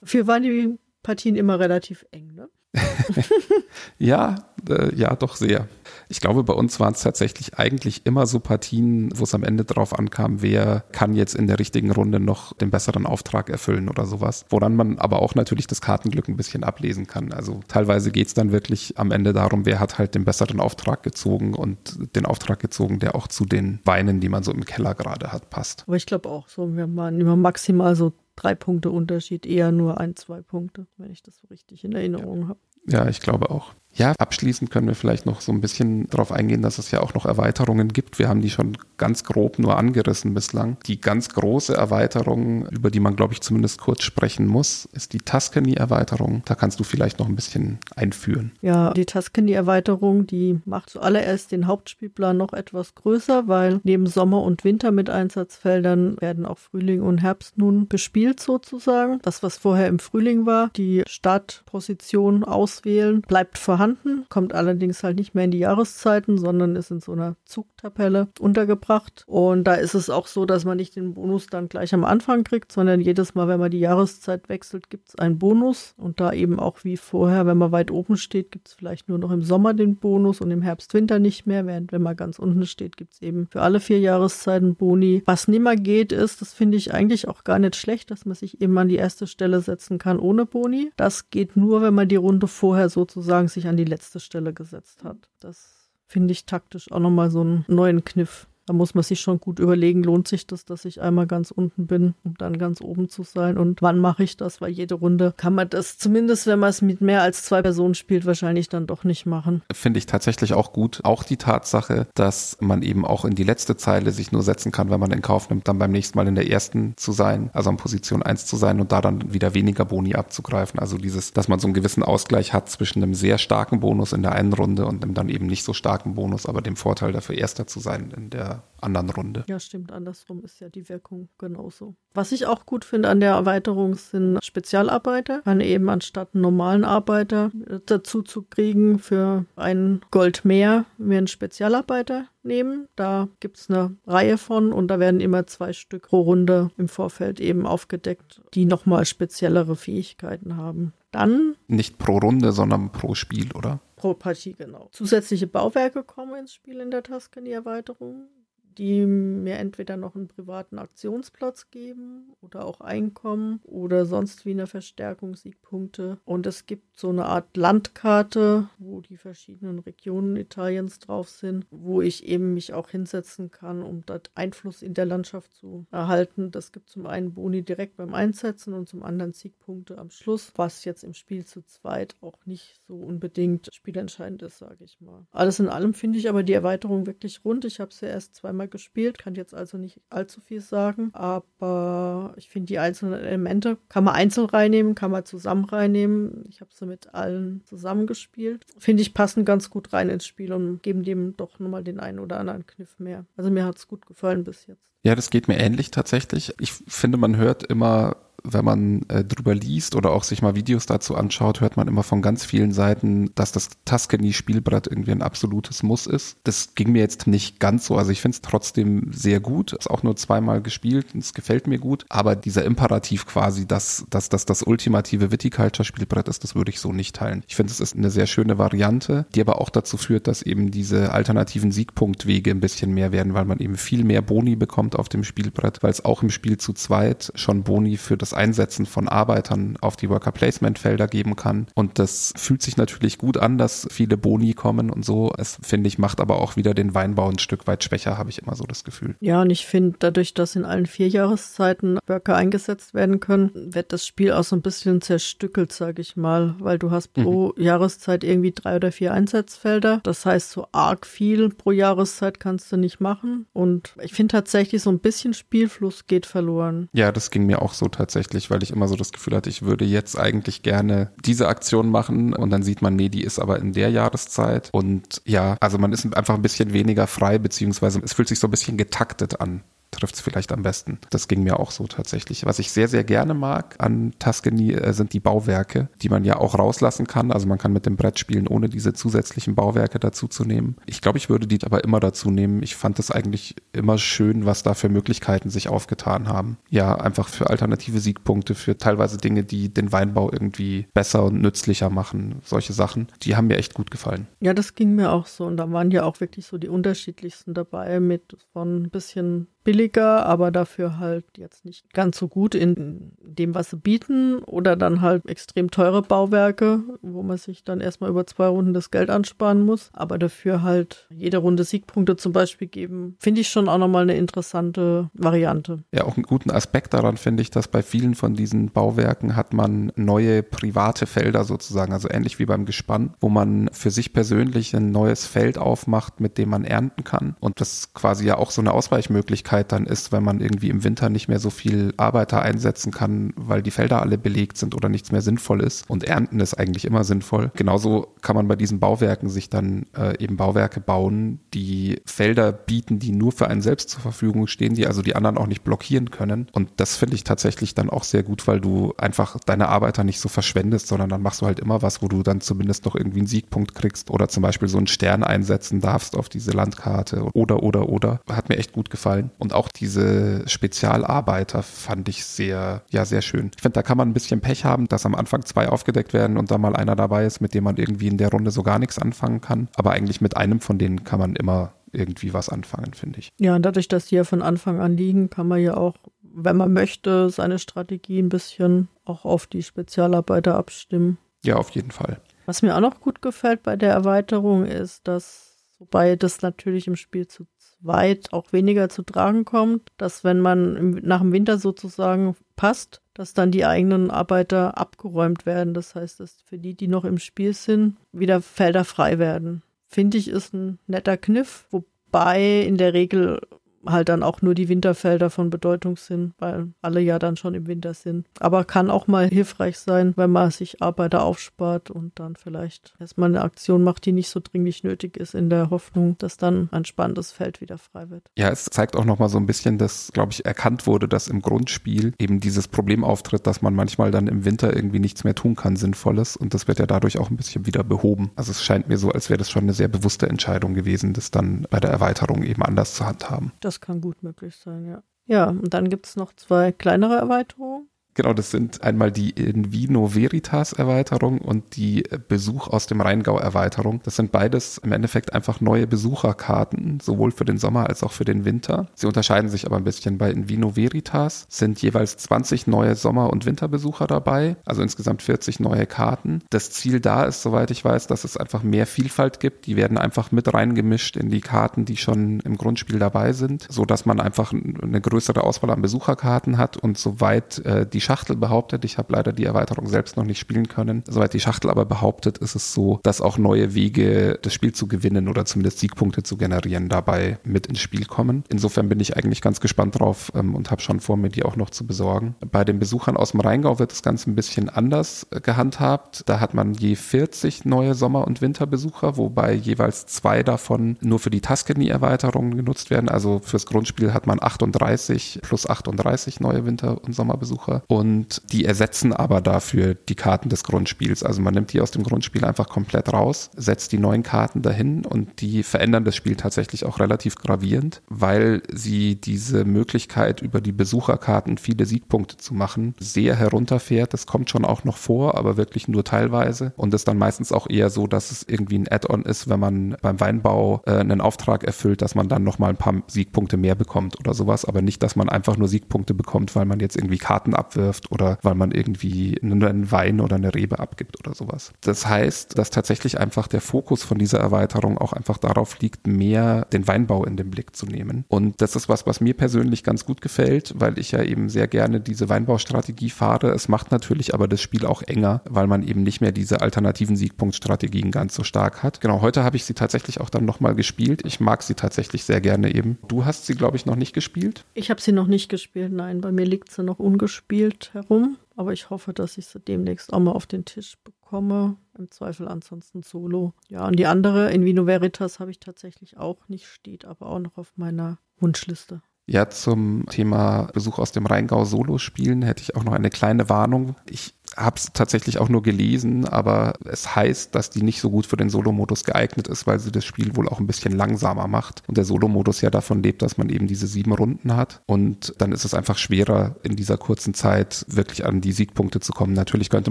Dafür waren die Partien immer relativ eng, ne? (laughs) ja, äh, ja, doch sehr. Ich glaube, bei uns waren es tatsächlich eigentlich immer so Partien, wo es am Ende drauf ankam, wer kann jetzt in der richtigen Runde noch den besseren Auftrag erfüllen oder sowas. Woran man aber auch natürlich das Kartenglück ein bisschen ablesen kann. Also teilweise geht es dann wirklich am Ende darum, wer hat halt den besseren Auftrag gezogen und den Auftrag gezogen, der auch zu den Weinen, die man so im Keller gerade hat, passt. Aber ich glaube auch so, wir waren immer maximal so drei Punkte Unterschied, eher nur ein, zwei Punkte, wenn ich das so richtig in Erinnerung ja. habe. Ja, ich glaube auch. Ja, abschließend können wir vielleicht noch so ein bisschen darauf eingehen, dass es ja auch noch Erweiterungen gibt. Wir haben die schon ganz grob nur angerissen bislang. Die ganz große Erweiterung, über die man, glaube ich, zumindest kurz sprechen muss, ist die Tuscany-Erweiterung. Da kannst du vielleicht noch ein bisschen einführen. Ja, die Tuscany-Erweiterung, die macht zuallererst den Hauptspielplan noch etwas größer, weil neben Sommer und Winter mit Einsatzfeldern werden auch Frühling und Herbst nun bespielt sozusagen. Das, was vorher im Frühling war, die Startposition auswählen, bleibt vorhanden vorhanden, kommt allerdings halt nicht mehr in die Jahreszeiten, sondern ist in so einer Zugtabelle untergebracht. Und da ist es auch so, dass man nicht den Bonus dann gleich am Anfang kriegt, sondern jedes Mal, wenn man die Jahreszeit wechselt, gibt es einen Bonus. Und da eben auch wie vorher, wenn man weit oben steht, gibt es vielleicht nur noch im Sommer den Bonus und im Herbst, Winter nicht mehr. Während wenn man ganz unten steht, gibt es eben für alle vier Jahreszeiten Boni. Was nimmer geht, ist, das finde ich eigentlich auch gar nicht schlecht, dass man sich eben an die erste Stelle setzen kann ohne Boni. Das geht nur, wenn man die Runde vorher sozusagen sich an die letzte Stelle gesetzt hat. Das finde ich taktisch auch nochmal so einen neuen Kniff. Da muss man sich schon gut überlegen, lohnt sich das, dass ich einmal ganz unten bin, um dann ganz oben zu sein? Und wann mache ich das? Weil jede Runde kann man das, zumindest wenn man es mit mehr als zwei Personen spielt, wahrscheinlich dann doch nicht machen. Finde ich tatsächlich auch gut. Auch die Tatsache, dass man eben auch in die letzte Zeile sich nur setzen kann, wenn man in Kauf nimmt, dann beim nächsten Mal in der ersten zu sein, also an Position 1 zu sein und da dann wieder weniger Boni abzugreifen. Also dieses, dass man so einen gewissen Ausgleich hat zwischen einem sehr starken Bonus in der einen Runde und einem dann eben nicht so starken Bonus, aber dem Vorteil dafür Erster zu sein in der anderen Runde. Ja, stimmt. Andersrum ist ja die Wirkung genauso. Was ich auch gut finde an der Erweiterung sind Spezialarbeiter. Kann eben anstatt einen normalen Arbeiter dazu zu kriegen für ein Gold mehr, wir einen Spezialarbeiter nehmen. Da gibt es eine Reihe von und da werden immer zwei Stück pro Runde im Vorfeld eben aufgedeckt, die nochmal speziellere Fähigkeiten haben. Dann. Nicht pro Runde, sondern pro Spiel, oder? Pro Partie, genau. Zusätzliche Bauwerke kommen ins Spiel in der Tuscany-Erweiterung die mir entweder noch einen privaten Aktionsplatz geben oder auch Einkommen oder sonst wie eine Verstärkung, Siegpunkte. Und es gibt so eine Art Landkarte, wo die verschiedenen Regionen Italiens drauf sind, wo ich eben mich auch hinsetzen kann, um dort Einfluss in der Landschaft zu erhalten. Das gibt zum einen Boni direkt beim Einsetzen und zum anderen Siegpunkte am Schluss, was jetzt im Spiel zu zweit auch nicht so unbedingt spielentscheidend ist, sage ich mal. Alles in allem finde ich aber die Erweiterung wirklich rund. Ich habe sie erst zweimal zweimal gespielt, kann jetzt also nicht allzu viel sagen, aber ich finde die einzelnen Elemente kann man einzeln reinnehmen, kann man zusammen reinnehmen. Ich habe sie mit allen zusammengespielt. Finde ich passen ganz gut rein ins Spiel und geben dem doch nochmal den einen oder anderen Kniff mehr. Also mir hat es gut gefallen bis jetzt. Ja, das geht mir ähnlich tatsächlich. Ich finde, man hört immer wenn man äh, drüber liest oder auch sich mal Videos dazu anschaut, hört man immer von ganz vielen Seiten, dass das Tuscany-Spielbrett irgendwie ein absolutes Muss ist. Das ging mir jetzt nicht ganz so. Also ich finde es trotzdem sehr gut. Ist auch nur zweimal gespielt und es gefällt mir gut. Aber dieser Imperativ quasi, dass, dass, dass das ultimative Viticulture-Spielbrett ist, das würde ich so nicht teilen. Ich finde, es ist eine sehr schöne Variante, die aber auch dazu führt, dass eben diese alternativen Siegpunktwege ein bisschen mehr werden, weil man eben viel mehr Boni bekommt auf dem Spielbrett, weil es auch im Spiel zu zweit schon Boni für das Einsetzen von Arbeitern auf die Worker Placement Felder geben kann. Und das fühlt sich natürlich gut an, dass viele Boni kommen und so. Es finde ich macht aber auch wieder den Weinbau ein Stück weit schwächer, habe ich immer so das Gefühl. Ja, und ich finde, dadurch, dass in allen vier Jahreszeiten Worker eingesetzt werden können, wird das Spiel auch so ein bisschen zerstückelt, sage ich mal, weil du hast pro mhm. Jahreszeit irgendwie drei oder vier Einsatzfelder. Das heißt, so arg viel pro Jahreszeit kannst du nicht machen. Und ich finde tatsächlich so ein bisschen Spielfluss geht verloren. Ja, das ging mir auch so tatsächlich tatsächlich, weil ich immer so das Gefühl hatte, ich würde jetzt eigentlich gerne diese Aktion machen. Und dann sieht man, nee, die ist aber in der Jahreszeit. Und ja, also man ist einfach ein bisschen weniger frei, beziehungsweise es fühlt sich so ein bisschen getaktet an trifft es vielleicht am besten. Das ging mir auch so tatsächlich. Was ich sehr, sehr gerne mag an Tuscany äh, sind die Bauwerke, die man ja auch rauslassen kann. Also man kann mit dem Brett spielen, ohne diese zusätzlichen Bauwerke dazu zu nehmen. Ich glaube, ich würde die aber immer dazu nehmen. Ich fand es eigentlich immer schön, was da für Möglichkeiten sich aufgetan haben. Ja, einfach für alternative Siegpunkte, für teilweise Dinge, die den Weinbau irgendwie besser und nützlicher machen. Solche Sachen, die haben mir echt gut gefallen. Ja, das ging mir auch so. Und da waren ja auch wirklich so die unterschiedlichsten dabei mit von ein bisschen billiger, aber dafür halt jetzt nicht ganz so gut in dem, was sie bieten. Oder dann halt extrem teure Bauwerke, wo man sich dann erstmal über zwei Runden das Geld ansparen muss. Aber dafür halt jede Runde Siegpunkte zum Beispiel geben, finde ich schon auch nochmal eine interessante Variante. Ja, auch einen guten Aspekt daran finde ich, dass bei vielen von diesen Bauwerken hat man neue private Felder sozusagen, also ähnlich wie beim Gespann, wo man für sich persönlich ein neues Feld aufmacht, mit dem man ernten kann. Und das quasi ja auch so eine Ausweichmöglichkeit Möglichkeit dann ist, wenn man irgendwie im Winter nicht mehr so viel Arbeiter einsetzen kann, weil die Felder alle belegt sind oder nichts mehr sinnvoll ist. Und Ernten ist eigentlich immer sinnvoll. Genauso kann man bei diesen Bauwerken sich dann äh, eben Bauwerke bauen, die Felder bieten, die nur für einen selbst zur Verfügung stehen, die also die anderen auch nicht blockieren können. Und das finde ich tatsächlich dann auch sehr gut, weil du einfach deine Arbeiter nicht so verschwendest, sondern dann machst du halt immer was, wo du dann zumindest noch irgendwie einen Siegpunkt kriegst oder zum Beispiel so einen Stern einsetzen darfst auf diese Landkarte oder, oder, oder. Hat mir echt gut gefallen. Und auch diese Spezialarbeiter fand ich sehr, ja, sehr schön. Ich finde, da kann man ein bisschen Pech haben, dass am Anfang zwei aufgedeckt werden und da mal einer dabei ist, mit dem man irgendwie in der Runde so gar nichts anfangen kann. Aber eigentlich mit einem von denen kann man immer irgendwie was anfangen, finde ich. Ja, und dadurch, dass die ja von Anfang an liegen, kann man ja auch, wenn man möchte, seine Strategie ein bisschen auch auf die Spezialarbeiter abstimmen. Ja, auf jeden Fall. Was mir auch noch gut gefällt bei der Erweiterung ist, dass, wobei das natürlich im Spiel zu zweit auch weniger zu tragen kommt, dass wenn man nach dem Winter sozusagen passt, dass dann die eigenen Arbeiter abgeräumt werden. Das heißt, dass für die, die noch im Spiel sind, wieder Felder frei werden. Finde ich, ist ein netter Kniff, wobei in der Regel halt dann auch nur die Winterfelder von Bedeutung sind, weil alle ja dann schon im Winter sind. Aber kann auch mal hilfreich sein, wenn man sich Arbeiter aufspart und dann vielleicht erstmal eine Aktion macht, die nicht so dringlich nötig ist, in der Hoffnung, dass dann ein spannendes Feld wieder frei wird. Ja, es zeigt auch nochmal so ein bisschen, dass, glaube ich, erkannt wurde, dass im Grundspiel eben dieses Problem auftritt, dass man manchmal dann im Winter irgendwie nichts mehr tun kann, Sinnvolles. Und das wird ja dadurch auch ein bisschen wieder behoben. Also es scheint mir so, als wäre das schon eine sehr bewusste Entscheidung gewesen, das dann bei der Erweiterung eben anders zu handhaben. Das kann gut möglich sein, ja. Ja, und dann gibt es noch zwei kleinere Erweiterungen. Genau, das sind einmal die In Vino Veritas Erweiterung und die Besuch aus dem Rheingau Erweiterung. Das sind beides im Endeffekt einfach neue Besucherkarten, sowohl für den Sommer als auch für den Winter. Sie unterscheiden sich aber ein bisschen. Bei In Vino Veritas sind jeweils 20 neue Sommer- und Winterbesucher dabei, also insgesamt 40 neue Karten. Das Ziel da ist, soweit ich weiß, dass es einfach mehr Vielfalt gibt. Die werden einfach mit reingemischt in die Karten, die schon im Grundspiel dabei sind, so dass man einfach eine größere Auswahl an Besucherkarten hat und soweit äh, die Schachtel behauptet, ich habe leider die Erweiterung selbst noch nicht spielen können, soweit die Schachtel aber behauptet, ist es so, dass auch neue Wege, das Spiel zu gewinnen oder zumindest Siegpunkte zu generieren, dabei mit ins Spiel kommen. Insofern bin ich eigentlich ganz gespannt drauf ähm, und habe schon vor, mir die auch noch zu besorgen. Bei den Besuchern aus dem Rheingau wird das Ganze ein bisschen anders gehandhabt. Da hat man je 40 neue Sommer- und Winterbesucher, wobei jeweils zwei davon nur für die Tuscany-Erweiterung genutzt werden. Also fürs Grundspiel hat man 38 plus 38 neue Winter- und Sommerbesucher und die ersetzen aber dafür die Karten des Grundspiels. Also man nimmt die aus dem Grundspiel einfach komplett raus, setzt die neuen Karten dahin und die verändern das Spiel tatsächlich auch relativ gravierend, weil sie diese Möglichkeit über die Besucherkarten viele Siegpunkte zu machen sehr herunterfährt. Das kommt schon auch noch vor, aber wirklich nur teilweise und ist dann meistens auch eher so, dass es irgendwie ein Add-on ist, wenn man beim Weinbau äh, einen Auftrag erfüllt, dass man dann nochmal ein paar Siegpunkte mehr bekommt oder sowas, aber nicht, dass man einfach nur Siegpunkte bekommt, weil man jetzt irgendwie Karten abwirft wirft oder weil man irgendwie einen Wein oder eine Rebe abgibt oder sowas. Das heißt, dass tatsächlich einfach der Fokus von dieser Erweiterung auch einfach darauf liegt, mehr den Weinbau in den Blick zu nehmen. Und das ist was, was mir persönlich ganz gut gefällt, weil ich ja eben sehr gerne diese Weinbaustrategie fahre. Es macht natürlich aber das Spiel auch enger, weil man eben nicht mehr diese alternativen Siegpunktstrategien ganz so stark hat. Genau, heute habe ich sie tatsächlich auch dann nochmal gespielt. Ich mag sie tatsächlich sehr gerne eben. Du hast sie, glaube ich, noch nicht gespielt? Ich habe sie noch nicht gespielt, nein. Bei mir liegt sie noch ungespielt wild herum, aber ich hoffe, dass ich sie demnächst auch mal auf den Tisch bekomme. Im Zweifel ansonsten solo. Ja, und die andere, in Vino Veritas, habe ich tatsächlich auch nicht, steht aber auch noch auf meiner Wunschliste. Ja, zum Thema Besuch aus dem Rheingau Solo spielen hätte ich auch noch eine kleine Warnung. Ich habe es tatsächlich auch nur gelesen, aber es heißt, dass die nicht so gut für den Solo-Modus geeignet ist, weil sie das Spiel wohl auch ein bisschen langsamer macht. Und der Solo-Modus ja davon lebt, dass man eben diese sieben Runden hat. Und dann ist es einfach schwerer, in dieser kurzen Zeit wirklich an die Siegpunkte zu kommen. Natürlich könnte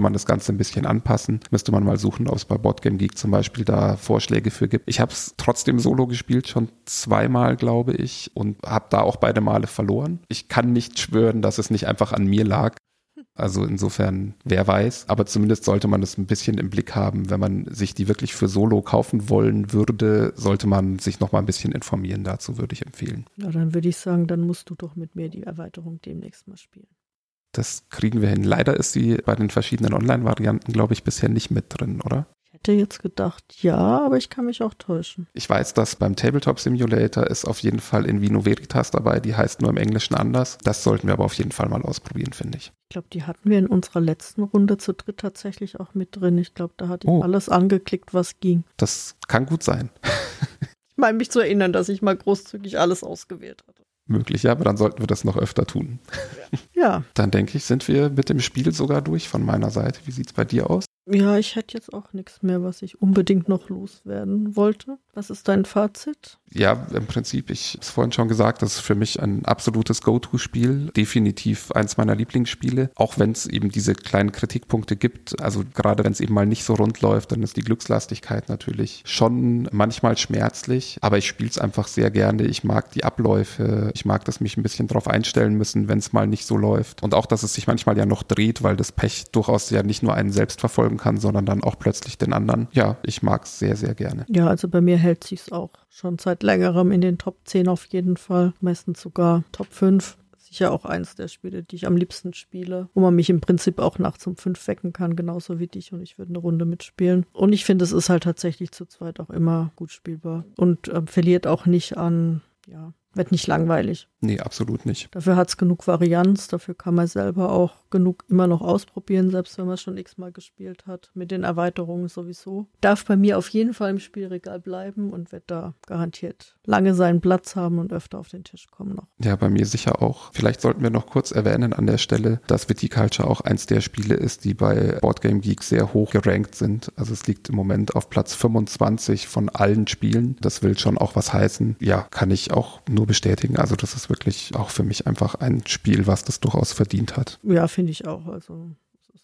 man das Ganze ein bisschen anpassen. Müsste man mal suchen, ob es bei Boardgame Geek zum Beispiel da Vorschläge für gibt. Ich habe es trotzdem Solo gespielt, schon zweimal, glaube ich, und habe da auch beide Male verloren. Ich kann nicht schwören, dass es nicht einfach an mir lag. Also insofern, wer weiß. Aber zumindest sollte man es ein bisschen im Blick haben. Wenn man sich die wirklich für Solo kaufen wollen würde, sollte man sich noch mal ein bisschen informieren. Dazu würde ich empfehlen. Ja, dann würde ich sagen, dann musst du doch mit mir die Erweiterung demnächst mal spielen. Das kriegen wir hin. Leider ist sie bei den verschiedenen Online-Varianten, glaube ich, bisher nicht mit drin, oder? Hätte jetzt gedacht, ja, aber ich kann mich auch täuschen. Ich weiß, dass beim Tabletop Simulator ist auf jeden Fall in Vino Veritas dabei, die heißt nur im Englischen anders. Das sollten wir aber auf jeden Fall mal ausprobieren, finde ich. Ich glaube, die hatten wir in unserer letzten Runde zu dritt tatsächlich auch mit drin. Ich glaube, da hatte ich Oh. alles angeklickt, was ging. Das kann gut sein. (laughs) Ich meine mich zu erinnern, dass ich mal großzügig alles ausgewählt hatte. Möglich, ja, aber dann sollten wir das noch öfter tun. Ja, (laughs) Dann denke ich, sind wir mit dem Spiel sogar durch von meiner Seite. Wie sieht's bei dir aus? Ja, ich hätte jetzt auch nichts mehr, was ich unbedingt noch loswerden wollte. Was ist dein Fazit? Ja, im Prinzip, ich habe es vorhin schon gesagt, das ist für mich ein absolutes Go-To-Spiel. Definitiv eins meiner Lieblingsspiele. Auch wenn es eben diese kleinen Kritikpunkte gibt. Also gerade wenn es eben mal nicht so rund läuft, dann ist die Glückslastigkeit natürlich schon manchmal schmerzlich. Aber ich spiele es einfach sehr gerne. Ich mag die Abläufe. Ich mag das mich ein bisschen drauf einstellen müssen, wenn es mal nicht so läuft. Und auch, dass es sich manchmal ja noch dreht, weil das Pech durchaus ja nicht nur einen selbst verfolgen kann, sondern dann auch plötzlich den anderen. Ja, ich mag es sehr, sehr gerne. Ja, also bei mir hält sich's auch schon seit längerem in den Top 10 auf jeden Fall. Meistens sogar Top 5. Sicher auch eins der Spiele, die ich am liebsten spiele, wo man mich im Prinzip auch nachts um fünf wecken kann, genauso wie dich und ich würde eine Runde mitspielen. Und ich finde, es ist halt tatsächlich zu zweit auch immer gut spielbar und ähm, verliert auch nicht an, ja, wird nicht langweilig. Nee, absolut nicht. Dafür hat's genug Varianz, dafür kann man selber auch genug immer noch ausprobieren, selbst wenn man schon x-mal gespielt hat. Mit den Erweiterungen sowieso. Darf bei mir auf jeden Fall im Spielregal bleiben und wird da garantiert lange seinen Platz haben und öfter auf den Tisch kommen noch. Ja, bei mir sicher auch. Vielleicht sollten wir noch kurz erwähnen an der Stelle, dass Viticulture auch eins der Spiele ist, die bei Boardgame Geek sehr hoch gerankt sind. Also es liegt im Moment auf Platz 25 von allen Spielen. Das will schon auch was heißen. Ja, kann ich auch nur bestätigen. Also das ist wirklich auch für mich einfach ein Spiel, was das durchaus verdient hat. Ja, finde ich auch. Also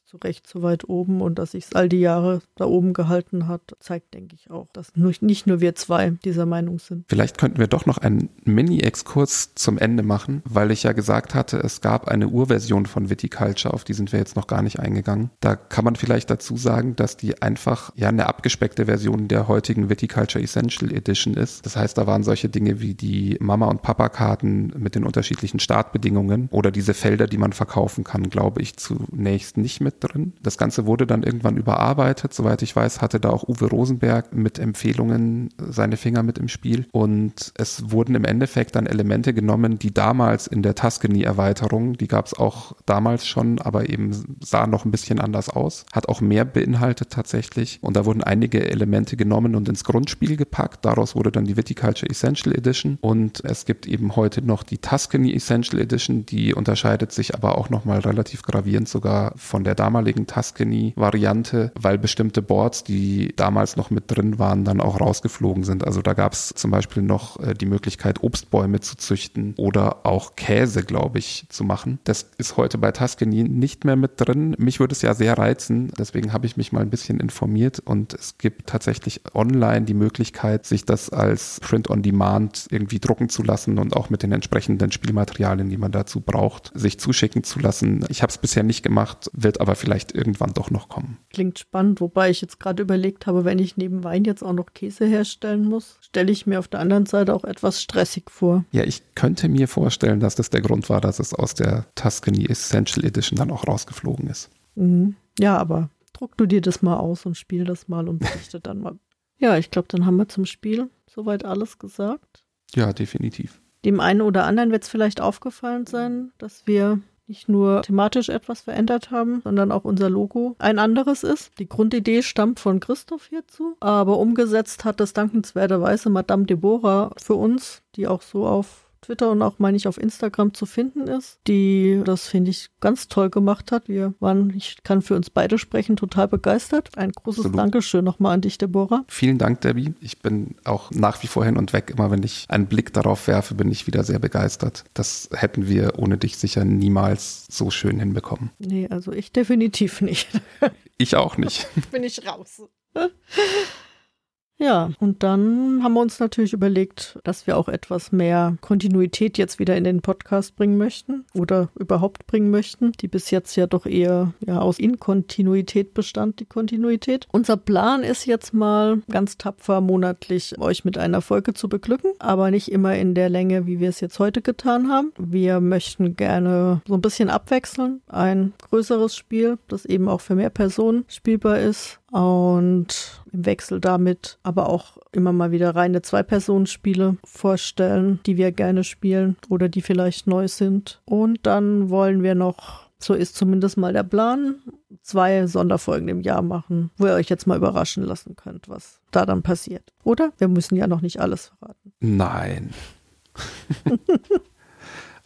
zu Recht so weit oben und dass sich es all die Jahre da oben gehalten hat, zeigt, denke ich, auch, dass nicht nur wir zwei dieser Meinung sind. Vielleicht könnten wir doch noch einen Mini-Exkurs zum Ende machen, weil ich ja gesagt hatte, es gab eine Urversion von Viticulture, auf die sind wir jetzt noch gar nicht eingegangen. Da kann man vielleicht dazu sagen, dass die einfach ja eine abgespeckte Version der heutigen Viticulture Essential Edition ist. Das heißt, da waren solche Dinge wie die Mama- und Papa-Karten mit den unterschiedlichen Startbedingungen oder diese Felder, die man verkaufen kann, glaube ich, zunächst nicht mit drin. Das Ganze wurde dann irgendwann überarbeitet. Soweit ich weiß, hatte da auch Uwe Rosenberg mit Empfehlungen seine Finger mit im Spiel. Und es wurden im Endeffekt dann Elemente genommen, die damals in der Tuscany-Erweiterung, die gab es auch damals schon, aber eben sah noch ein bisschen anders aus, hat auch mehr beinhaltet tatsächlich. Und da wurden einige Elemente genommen und ins Grundspiel gepackt. Daraus wurde dann die Viticulture Essential Edition. Und es gibt eben heute noch die Tuscany Essential Edition, die unterscheidet sich aber auch nochmal relativ gravierend sogar von der damaligen Tuscany-Variante, weil bestimmte Boards, die damals noch mit drin waren, dann auch rausgeflogen sind. Also da gab es zum Beispiel noch äh, die Möglichkeit, Obstbäume zu züchten oder auch Käse, glaube ich, zu machen. Das ist heute bei Tuscany nicht mehr mit drin. Mich würde es ja sehr reizen, deswegen habe ich mich mal ein bisschen informiert und es gibt tatsächlich online die Möglichkeit, sich das als Print on Demand irgendwie drucken zu lassen und auch mit den entsprechenden Spielmaterialien, die man dazu braucht, sich zuschicken zu lassen. Ich habe es bisher nicht gemacht, wird aber vielleicht irgendwann doch noch kommen. Klingt spannend, wobei ich jetzt gerade überlegt habe, wenn ich neben Wein jetzt auch noch Käse herstellen muss, stelle ich mir auf der anderen Seite auch etwas stressig vor. Ja, ich könnte mir vorstellen, dass das der Grund war, dass es aus der Tuscany Essential Edition dann auch rausgeflogen ist. Mhm. Ja, aber druck du dir das mal aus und spiel das mal und berichte dann mal. (laughs) Ja, ich glaube, dann haben wir zum Spiel soweit alles gesagt. Ja, definitiv. Dem einen oder anderen wird es vielleicht aufgefallen sein, dass wir nicht nur thematisch etwas verändert haben, sondern auch unser Logo ein anderes ist. Die Grundidee stammt von Christoph hierzu, aber umgesetzt hat das dankenswerterweise Madame Deborah für uns, die auch so auf Twitter und auch, meine ich, auf Instagram zu finden ist, die das, finde ich, ganz toll gemacht hat. Wir waren, ich kann für uns beide sprechen, total begeistert. Ein großes Absolut. Dankeschön nochmal an dich, Deborah. Vielen Dank, Debbie. Ich bin auch nach wie vor hin und weg. Immer wenn ich einen Blick darauf werfe, bin ich wieder sehr begeistert. Das hätten wir ohne dich sicher niemals so schön hinbekommen. Nee, also ich definitiv nicht. Ich auch nicht. (laughs) Bin ich raus. (laughs) Ja, und dann haben wir uns natürlich überlegt, dass wir auch etwas mehr Kontinuität jetzt wieder in den Podcast bringen möchten oder überhaupt bringen möchten, die bis jetzt ja doch eher ja, aus Inkontinuität bestand, die Kontinuität. Unser Plan ist jetzt mal ganz tapfer monatlich euch mit einer Folge zu beglücken, aber nicht immer in der Länge, wie wir es jetzt heute getan haben. Wir möchten gerne so ein bisschen abwechseln, ein größeres Spiel, das eben auch für mehr Personen spielbar ist und im Wechsel damit aber auch immer mal wieder reine Zwei-Personen-Spiele vorstellen, die wir gerne spielen oder die vielleicht neu sind. Und dann wollen wir noch, so ist zumindest mal der Plan, zwei Sonderfolgen im Jahr machen, wo ihr euch jetzt mal überraschen lassen könnt, was da dann passiert. Oder? Wir müssen ja noch nicht alles verraten. Nein. (laughs)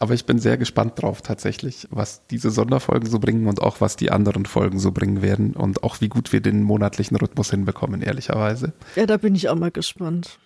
Aber ich bin sehr gespannt drauf tatsächlich, was diese Sonderfolgen so bringen und auch was die anderen Folgen so bringen werden und auch wie gut wir den monatlichen Rhythmus hinbekommen, ehrlicherweise. Ja, da bin ich auch mal gespannt.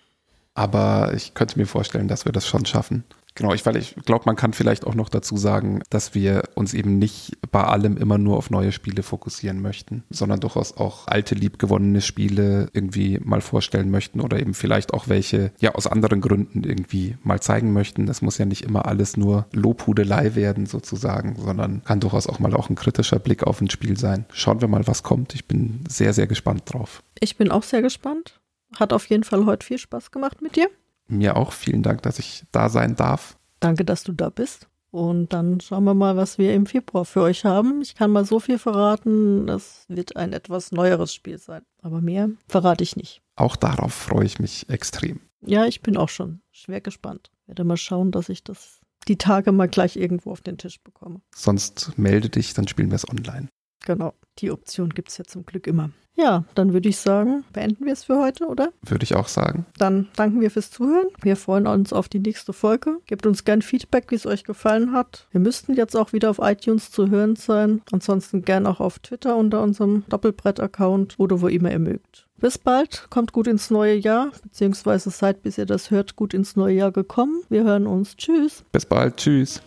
Aber ich könnte mir vorstellen, dass wir das schon schaffen. Genau, ich, weil ich glaube, man kann vielleicht auch noch dazu sagen, dass wir uns eben nicht bei allem immer nur auf neue Spiele fokussieren möchten, sondern durchaus auch alte, liebgewonnene Spiele irgendwie mal vorstellen möchten oder eben vielleicht auch welche, ja, aus anderen Gründen irgendwie mal zeigen möchten. Das muss ja nicht immer alles nur Lobhudelei werden sozusagen, sondern kann durchaus auch mal auch ein kritischer Blick auf ein Spiel sein. Schauen wir mal, was kommt. Ich bin sehr, sehr gespannt drauf. Ich bin auch sehr gespannt. Hat auf jeden Fall heute viel Spaß gemacht mit dir. Mir auch. Vielen Dank, dass ich da sein darf. Danke, dass du da bist. Und dann schauen wir mal, was wir im Februar für euch haben. Ich kann mal so viel verraten, das wird ein etwas neueres Spiel sein. Aber mehr verrate ich nicht. Auch darauf freue ich mich extrem. Ja, ich bin auch schon schwer gespannt. Werde mal schauen, dass ich das die Tage mal gleich irgendwo auf den Tisch bekomme. Sonst melde dich, dann spielen wir es online. Genau, die Option gibt es ja zum Glück immer. Ja, dann würde ich sagen, beenden wir es für heute, oder? Würde ich auch sagen. Dann danken wir fürs Zuhören. Wir freuen uns auf die nächste Folge. Gebt uns gern Feedback, wie es euch gefallen hat. Wir müssten jetzt auch wieder auf iTunes zu hören sein. Ansonsten gern auch auf Twitter unter unserem Doppelbrett-Account oder wo immer ihr mögt. Bis bald, kommt gut ins neue Jahr, beziehungsweise seid, bis ihr das hört, gut ins neue Jahr gekommen. Wir hören uns. Tschüss. Bis bald. Tschüss.